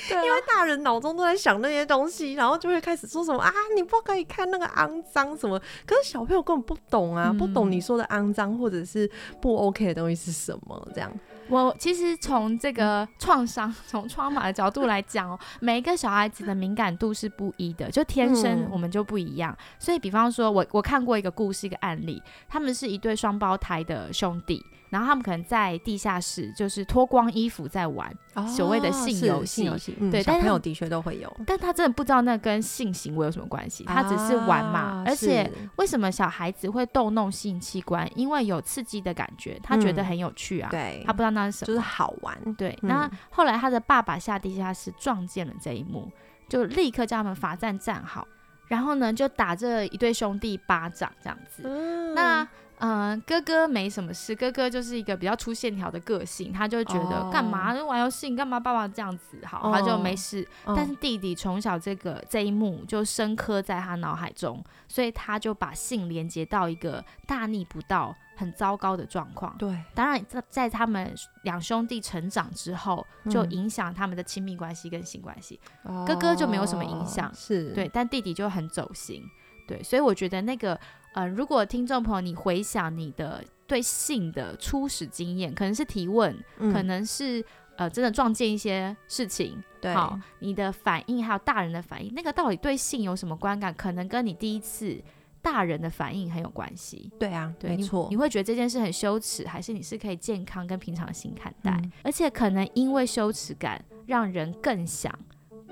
因为大人脑中都在想那些东西，然后就会开始说什么啊，你不可以看那个肮脏什么。可是小朋友根本不懂啊，不懂你说的肮脏或者是不 OK 的东西是什么，这样。我其实从这个创伤、从创马的角度来讲哦，每一个小孩子的敏感度是不一的，就天生我们就不一样。所以，比方说，我我看过一个故事，一个案例，他们是一对双胞胎的兄弟。然后他们可能在地下室，就是脱光衣服在玩所谓的性游戏，对，小朋友的确都会有。但他真的不知道那跟性行为有什么关系，他只是玩嘛。而且为什么小孩子会逗弄性器官？因为有刺激的感觉，他觉得很有趣啊。对，他不知道那是什么，就是好玩。对，那后来他的爸爸下地下室撞见了这一幕，就立刻叫他们罚站站好，然后呢就打这一对兄弟巴掌这样子。那。嗯，哥哥没什么事，哥哥就是一个比较粗线条的个性，他就觉得干嘛玩游戏，干嘛爸爸这样子好，他就没事。但是弟弟从小这个这一幕就深刻在他脑海中，所以他就把性连接到一个大逆不道、很糟糕的状况。对，当然在在他们两兄弟成长之后，就影响他们的亲密关系跟性关系。哥哥就没有什么影响，是对，但弟弟就很走心。对，所以我觉得那个。呃，如果听众朋友你回想你的对性的初始经验，可能是提问，可能是呃真的撞见一些事情，对，好，你的反应还有大人的反应，那个到底对性有什么观感，可能跟你第一次大人的反应很有关系。对啊，没错，你会觉得这件事很羞耻，还是你是可以健康跟平常心看待？而且可能因为羞耻感，让人更想。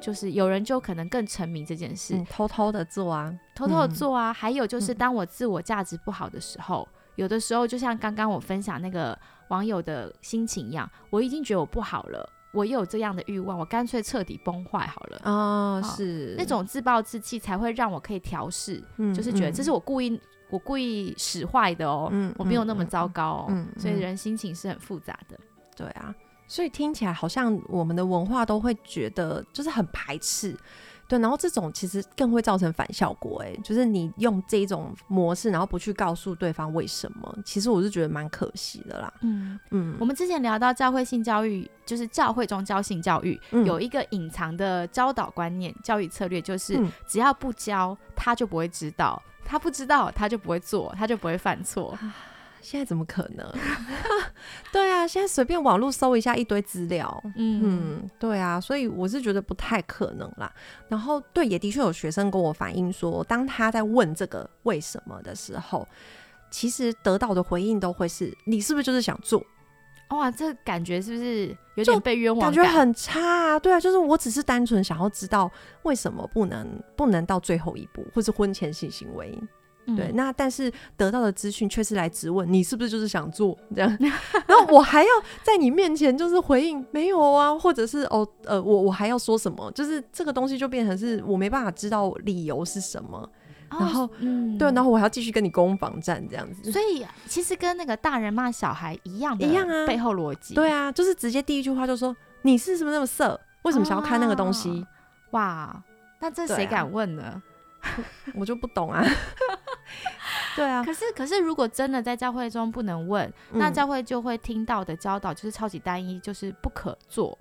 就是有人就可能更沉迷这件事，偷偷的做啊，偷偷的做啊。还有就是，当我自我价值不好的时候，有的时候就像刚刚我分享那个网友的心情一样，我已经觉得我不好了，我又有这样的欲望，我干脆彻底崩坏好了。哦，是那种自暴自弃才会让我可以调试，就是觉得这是我故意我故意使坏的哦，我没有那么糟糕哦。所以人心情是很复杂的。对啊，所以听起来好像我们的文化都会觉得就是很排斥。对，然后这种其实更会造成反效果，哎，就是你用这种模式，然后不去告诉对方为什么，其实我是觉得蛮可惜的啦。嗯嗯，我们之前聊到教会性教育，就是教会中教性教育有一个隐藏的教导观念、教育策略，就是只要不教，他就不会知道；他不知道，他就不会做，他就不会犯错。现在怎么可能？对啊，现在随便网络搜一下一堆资料，嗯，对啊，所以我是觉得不太可能啦。然后，对，也的确有学生跟我反映说，当他在问这个为什么的时候，其实得到的回应都会是：你是不是就是想做？哇，这感觉是不是有点被冤枉？感觉很差啊！对啊，就是我只是单纯想要知道为什么不能不能到最后一步，或是婚前性行为。对，那但是得到的资讯却是来质问你是不是就是想做这样，然后我还要在你面前就是回应没有啊，或者是哦呃我我还要说什么，就是这个东西就变成是我没办法知道理由是什么，然后嗯。对，然后我还要继续跟你攻防战这样子，所以其实跟那个大人骂小孩一样一样啊，背后逻辑。对啊，就是直接第一句话就说你是是不是那么色，为什么想要看那个东西？哇，那这谁敢问呢？我就不懂啊。对啊，可是可是，如果真的在教会中不能问，那教会就会听到的教导就是超级单一，就是不可做，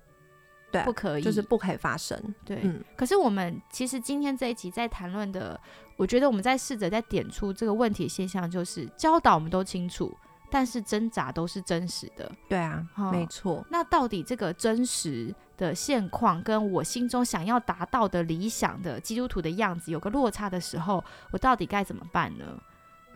对，不可以，就是不可以发生。对，可是我们其实今天这一集在谈论的，我觉得我们在试着在点出这个问题现象，就是教导我们都清楚，但是挣扎都是真实的。对啊，没错。那到底这个真实的现况跟我心中想要达到的理想的基督徒的样子有个落差的时候，我到底该怎么办呢？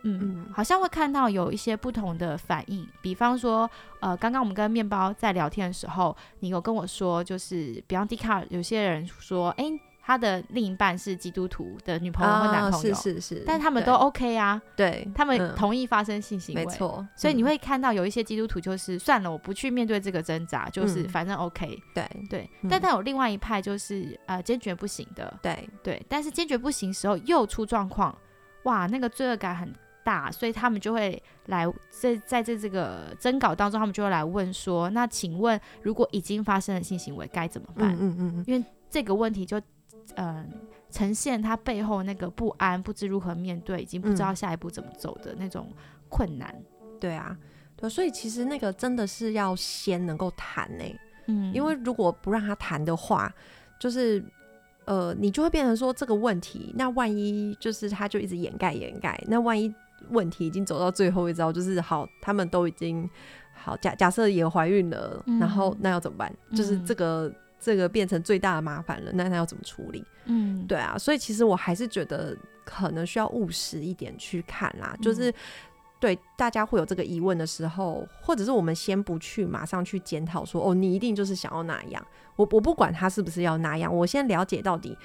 嗯，好像会看到有一些不同的反应，比方说，呃，刚刚我们跟面包在聊天的时候，你有跟我说，就是比方迪卡尔，有些人说，哎，他的另一半是基督徒的女朋友或男朋友，是是是，但他们都 OK 啊，对，他们同意发生性行为，没错，所以你会看到有一些基督徒就是算了，我不去面对这个挣扎，就是反正 OK，对对，但他有另外一派就是呃坚决不行的，对。对，但是坚决不行时候又出状况，哇，那个罪恶感很。大，所以他们就会来在在这这个征稿当中，他们就会来问说：“那请问，如果已经发生了性行为，该怎么办？”嗯嗯嗯，因为这个问题就嗯呈现他背后那个不安，不知如何面对，已经不知道下一步怎么走的那种困难。对啊，对，所以其实那个真的是要先能够谈呢，嗯，因为如果不让他谈的话，就是呃，你就会变成说这个问题，那万一就是他就一直掩盖掩盖，那万一。问题已经走到最后一招，就是好，他们都已经好假假设也怀孕了，然后那要怎么办？就是这个这个变成最大的麻烦了，那他要怎么处理？嗯，对啊，所以其实我还是觉得可能需要务实一点去看啦，就是对大家会有这个疑问的时候，或者是我们先不去马上去检讨说哦，你一定就是想要那样，我我不管他是不是要那样，我先了解到底。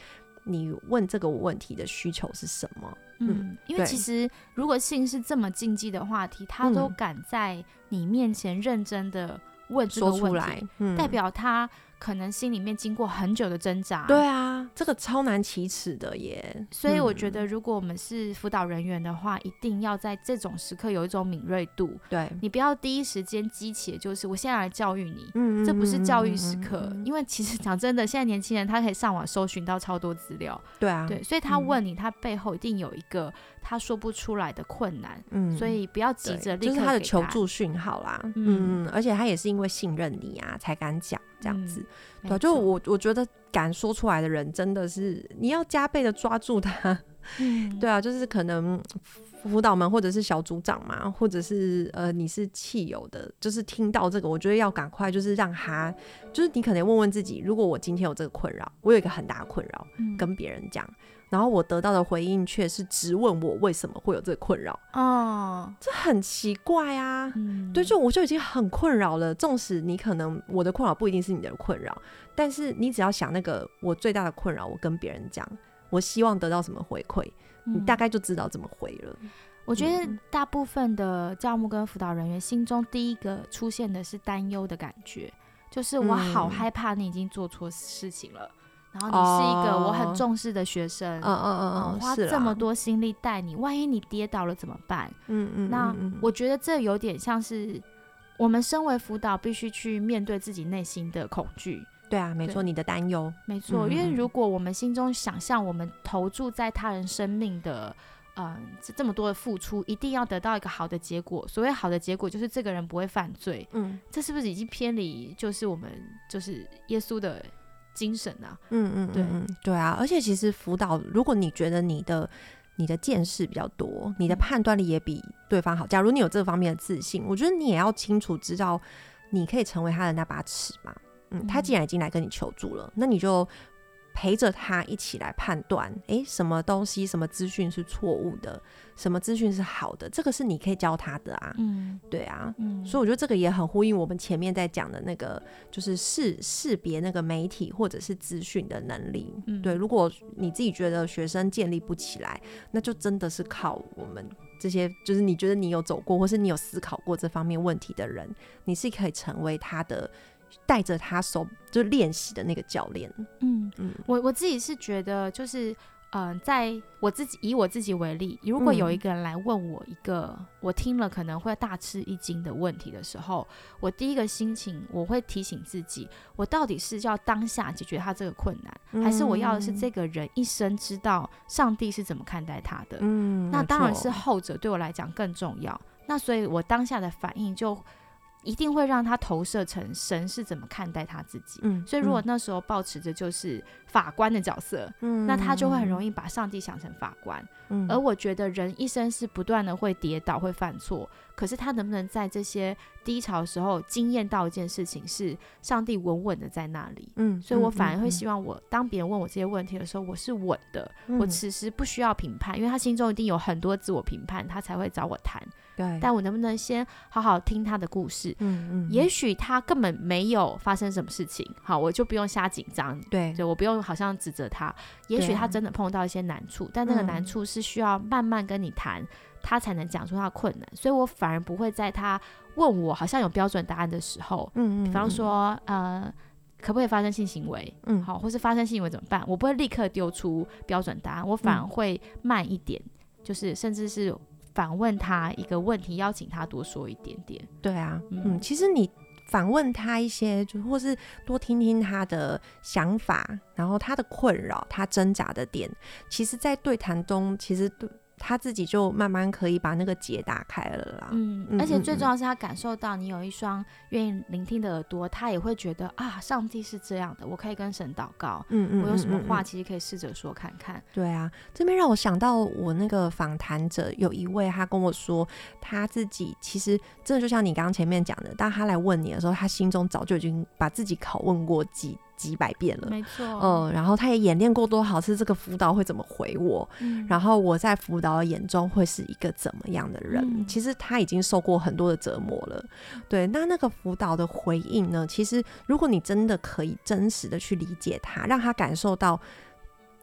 你问这个问题的需求是什么？嗯，因为其实如果性是这么禁忌的话题，他都敢在你面前认真的问这个问题，代表他。可能心里面经过很久的挣扎，对啊，这个超难启齿的耶。所以我觉得，如果我们是辅导人员的话，一定要在这种时刻有一种敏锐度。对。你不要第一时间激起，就是我现在来教育你，嗯这不是教育时刻。因为其实讲真的，现在年轻人他可以上网搜寻到超多资料，对啊，对，所以他问你，他背后一定有一个他说不出来的困难，嗯，所以不要急着立刻就是他的求助讯号啦，嗯，而且他也是因为信任你啊，才敢讲这样子。对，就我我觉得敢说出来的人，真的是你要加倍的抓住他。嗯，对啊，就是可能辅导们或者是小组长嘛，或者是呃你是汽友的，就是听到这个，我觉得要赶快就是让他，就是你可能问问自己，如果我今天有这个困扰，我有一个很大的困扰，跟别人讲。然后我得到的回应却是直问我为什么会有这个困扰哦，这很奇怪啊。对，就我就已经很困扰了。纵使你可能我的困扰不一定是你的困扰，但是你只要想那个我最大的困扰，我跟别人讲，我希望得到什么回馈，你大概就知道怎么回了。我觉得大部分的教牧跟辅导人员心中第一个出现的是担忧的感觉，就是我好害怕你已经做错事情了。然后你是一个我很重视的学生，嗯嗯嗯嗯，花这么多心力带你，万一你跌倒了怎么办？嗯嗯，那我觉得这有点像是我们身为辅导，必须去面对自己内心的恐惧。对啊，没错，你的担忧，没错。因为如果我们心中想象我们投注在他人生命的，嗯，这么多的付出，一定要得到一个好的结果。所谓好的结果，就是这个人不会犯罪。嗯，这是不是已经偏离就是我们就是耶稣的精神啊？嗯嗯，对对啊。而且其实辅导，如果你觉得你的你的见识比较多，你的判断力也比对方好，假如你有这方面的自信，我觉得你也要清楚知道，你可以成为他的那把尺嘛。嗯，他既然已经来跟你求助了，那你就陪着他一起来判断，诶，什么东西、什么资讯是错误的，什么资讯是好的，这个是你可以教他的啊。嗯，对啊，嗯，所以我觉得这个也很呼应我们前面在讲的那个，就是识识别那个媒体或者是资讯的能力。嗯，对，如果你自己觉得学生建立不起来，那就真的是靠我们这些，就是你觉得你有走过或是你有思考过这方面问题的人，你是可以成为他的。带着他手就练习的那个教练，嗯嗯，我我自己是觉得，就是嗯，在我自己以我自己为例，如果有一个人来问我一个我听了可能会大吃一惊的问题的时候，我第一个心情我会提醒自己，我到底是要当下解决他这个困难，还是我要的是这个人一生知道上帝是怎么看待他的？嗯，那当然是后者对我来讲更重要。那所以我当下的反应就。一定会让他投射成神是怎么看待他自己，嗯，所以如果那时候保持着就是法官的角色，嗯，那他就会很容易把上帝想成法官，嗯，而我觉得人一生是不断的会跌倒会犯错，可是他能不能在这些低潮的时候惊艳到一件事情是上帝稳稳的在那里，嗯，所以我反而会希望我当别人问我这些问题的时候，我是稳的，我此时不需要评判，因为他心中一定有很多自我评判，他才会找我谈。对，但我能不能先好好听他的故事？嗯嗯，也许他根本没有发生什么事情，好，我就不用瞎紧张。对，就我不用好像指责他。也许他真的碰到一些难处，但那个难处是需要慢慢跟你谈，他才能讲出他的困难。所以我反而不会在他问我好像有标准答案的时候，嗯嗯，比方说呃，可不可以发生性行为？嗯，好，或是发生性行为怎么办？我不会立刻丢出标准答案，我反而会慢一点，就是甚至是。反问他一个问题，邀请他多说一点点。对啊，嗯，其实你反问他一些，就或是多听听他的想法，然后他的困扰，他挣扎的点，其实，在对谈中，其实都。他自己就慢慢可以把那个结打开了啦。嗯，而且最重要是他感受到你有一双愿意聆听的耳朵，他也会觉得啊，上帝是这样的，我可以跟神祷告。嗯嗯，我有什么话其实可以试着说看看。对啊，这边让我想到我那个访谈者有一位，他跟我说他自己其实真的就像你刚刚前面讲的，当他来问你的时候，他心中早就已经把自己拷问过几。几百遍了，没错。嗯，然后他也演练过多少次这个辅导会怎么回我，然后我在辅导的眼中会是一个怎么样的人？其实他已经受过很多的折磨了。对，那那个辅导的回应呢？其实如果你真的可以真实的去理解他，让他感受到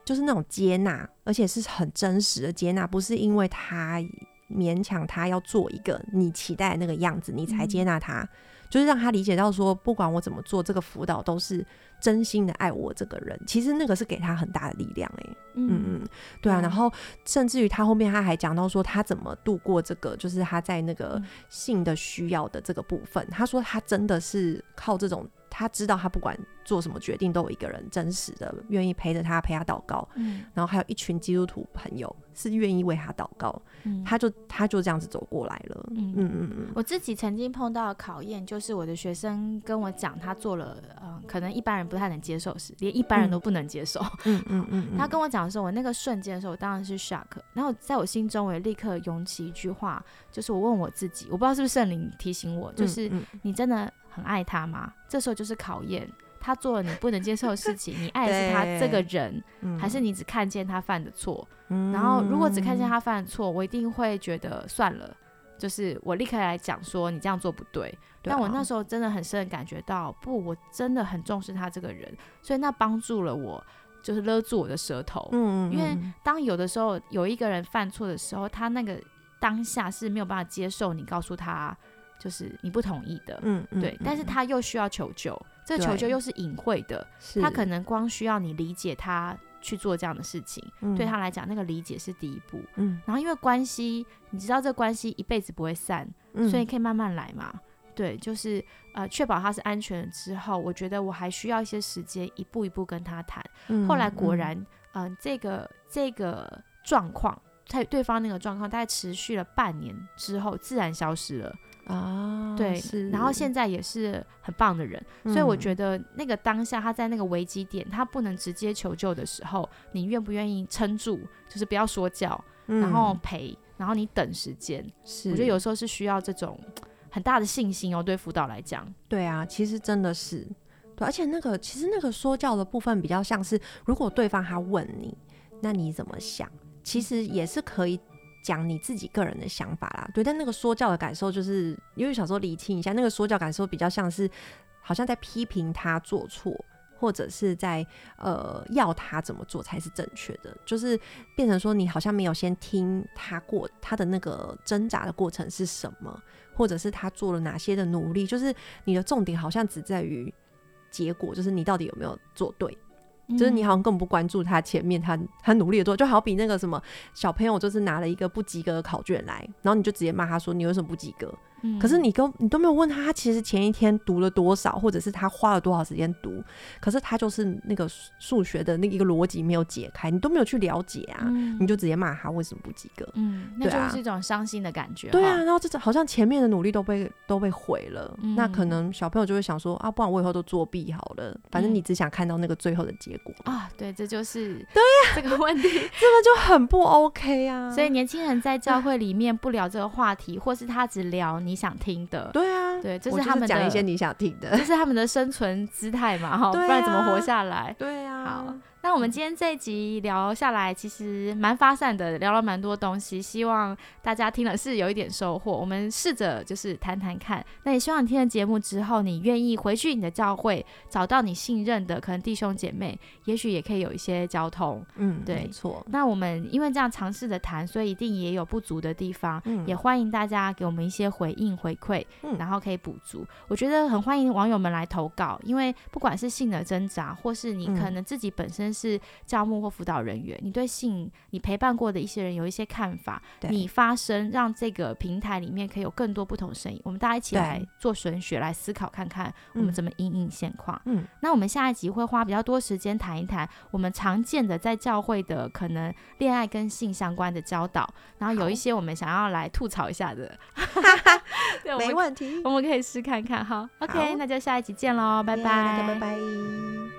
就是那种接纳，而且是很真实的接纳，不是因为他勉强他要做一个你期待的那个样子，你才接纳他。就是让他理解到说，不管我怎么做，这个辅导都是真心的爱我这个人。其实那个是给他很大的力量，哎，嗯嗯，对啊。然后甚至于他后面他还讲到说，他怎么度过这个，就是他在那个性的需要的这个部分。他说他真的是靠这种。他知道，他不管做什么决定，都有一个人真实的愿意陪着他，陪他祷告。嗯，然后还有一群基督徒朋友是愿意为他祷告。嗯，他就他就这样子走过来了。嗯嗯嗯嗯。我自己曾经碰到的考验，就是我的学生跟我讲，他做了呃，可能一般人不太能接受事，连一般人都不能接受。嗯嗯嗯。他跟我讲的时候，我那个瞬间的时候，我当然是 shock。然后在我心中，我也立刻涌起一句话，就是我问我自己，我不知道是不是圣灵提醒我，就是你真的。很爱他吗？这时候就是考验他做了你不能接受的事情。你爱的是他这个人，还是你只看见他犯的错？然后如果只看见他犯的错，我一定会觉得算了，就是我立刻来讲说你这样做不对。但我那时候真的很深的感觉到，不，我真的很重视他这个人，所以那帮助了我，就是勒住我的舌头。因为当有的时候有一个人犯错的时候，他那个当下是没有办法接受你告诉他。就是你不同意的，嗯，对，但是他又需要求救，这个求救又是隐晦的，他可能光需要你理解他去做这样的事情，对他来讲，那个理解是第一步，嗯，然后因为关系，你知道这关系一辈子不会散，所以可以慢慢来嘛，对，就是呃，确保他是安全之后，我觉得我还需要一些时间，一步一步跟他谈。后来果然，嗯，这个这个状况，他对方那个状况，大概持续了半年之后，自然消失了啊。对，然后现在也是很棒的人，所以我觉得那个当下他在那个危机点，他不能直接求救的时候，你愿不愿意撑住？就是不要说教，然后陪，然后你等时间。是，我觉得有时候是需要这种。很大的信心哦，对辅导来讲，对啊，其实真的是，对，而且那个其实那个说教的部分比较像是，如果对方他问你，那你怎么想？其实也是可以讲你自己个人的想法啦，对。但那个说教的感受，就是因为小时候理清一下，那个说教感受比较像是，好像在批评他做错。或者是在呃要他怎么做才是正确的，就是变成说你好像没有先听他过他的那个挣扎的过程是什么，或者是他做了哪些的努力，就是你的重点好像只在于结果，就是你到底有没有做对，就是你好像根本不关注他前面他他努力的做，就好比那个什么小朋友就是拿了一个不及格的考卷来，然后你就直接骂他说你为什么不及格？可是你都你都没有问他，他其实前一天读了多少，或者是他花了多少时间读，可是他就是那个数学的那一个逻辑没有解开，你都没有去了解啊，你就直接骂他为什么不及格？嗯，那就是一种伤心的感觉。对啊，然后这好像前面的努力都被都被毁了，那可能小朋友就会想说啊，不然我以后都作弊好了，反正你只想看到那个最后的结果啊。对，这就是对呀这个问题，这个就很不 OK 啊。所以年轻人在教会里面不聊这个话题，或是他只聊。你想听的，对啊，对，这是他们讲一些你想听的，这是他们的生存姿态嘛，哈，不然怎么活下来？对啊，好。那我们今天这一集聊下来，其实蛮发散的，聊了蛮多东西，希望大家听了是有一点收获。我们试着就是谈谈看，那也希望你听了节目之后，你愿意回去你的教会，找到你信任的可能弟兄姐妹，也许也可以有一些交通。嗯，对，没错。那我们因为这样尝试着谈，所以一定也有不足的地方，也欢迎大家给我们一些回应回馈，然后可以补足。我觉得很欢迎网友们来投稿，因为不管是性的挣扎，或是你可能自己本身。是教牧或辅导人员，你对性你陪伴过的一些人有一些看法，你发声，让这个平台里面可以有更多不同声音，我们大家一起来做选学，来思考看看我们怎么应应现况。嗯，那我们下一集会花比较多时间谈一谈我们常见的在教会的可能恋爱跟性相关的教导，然后有一些我们想要来吐槽一下的，对没问题，我们可以试看看哈。OK，那就下一集见喽，拜拜，拜拜。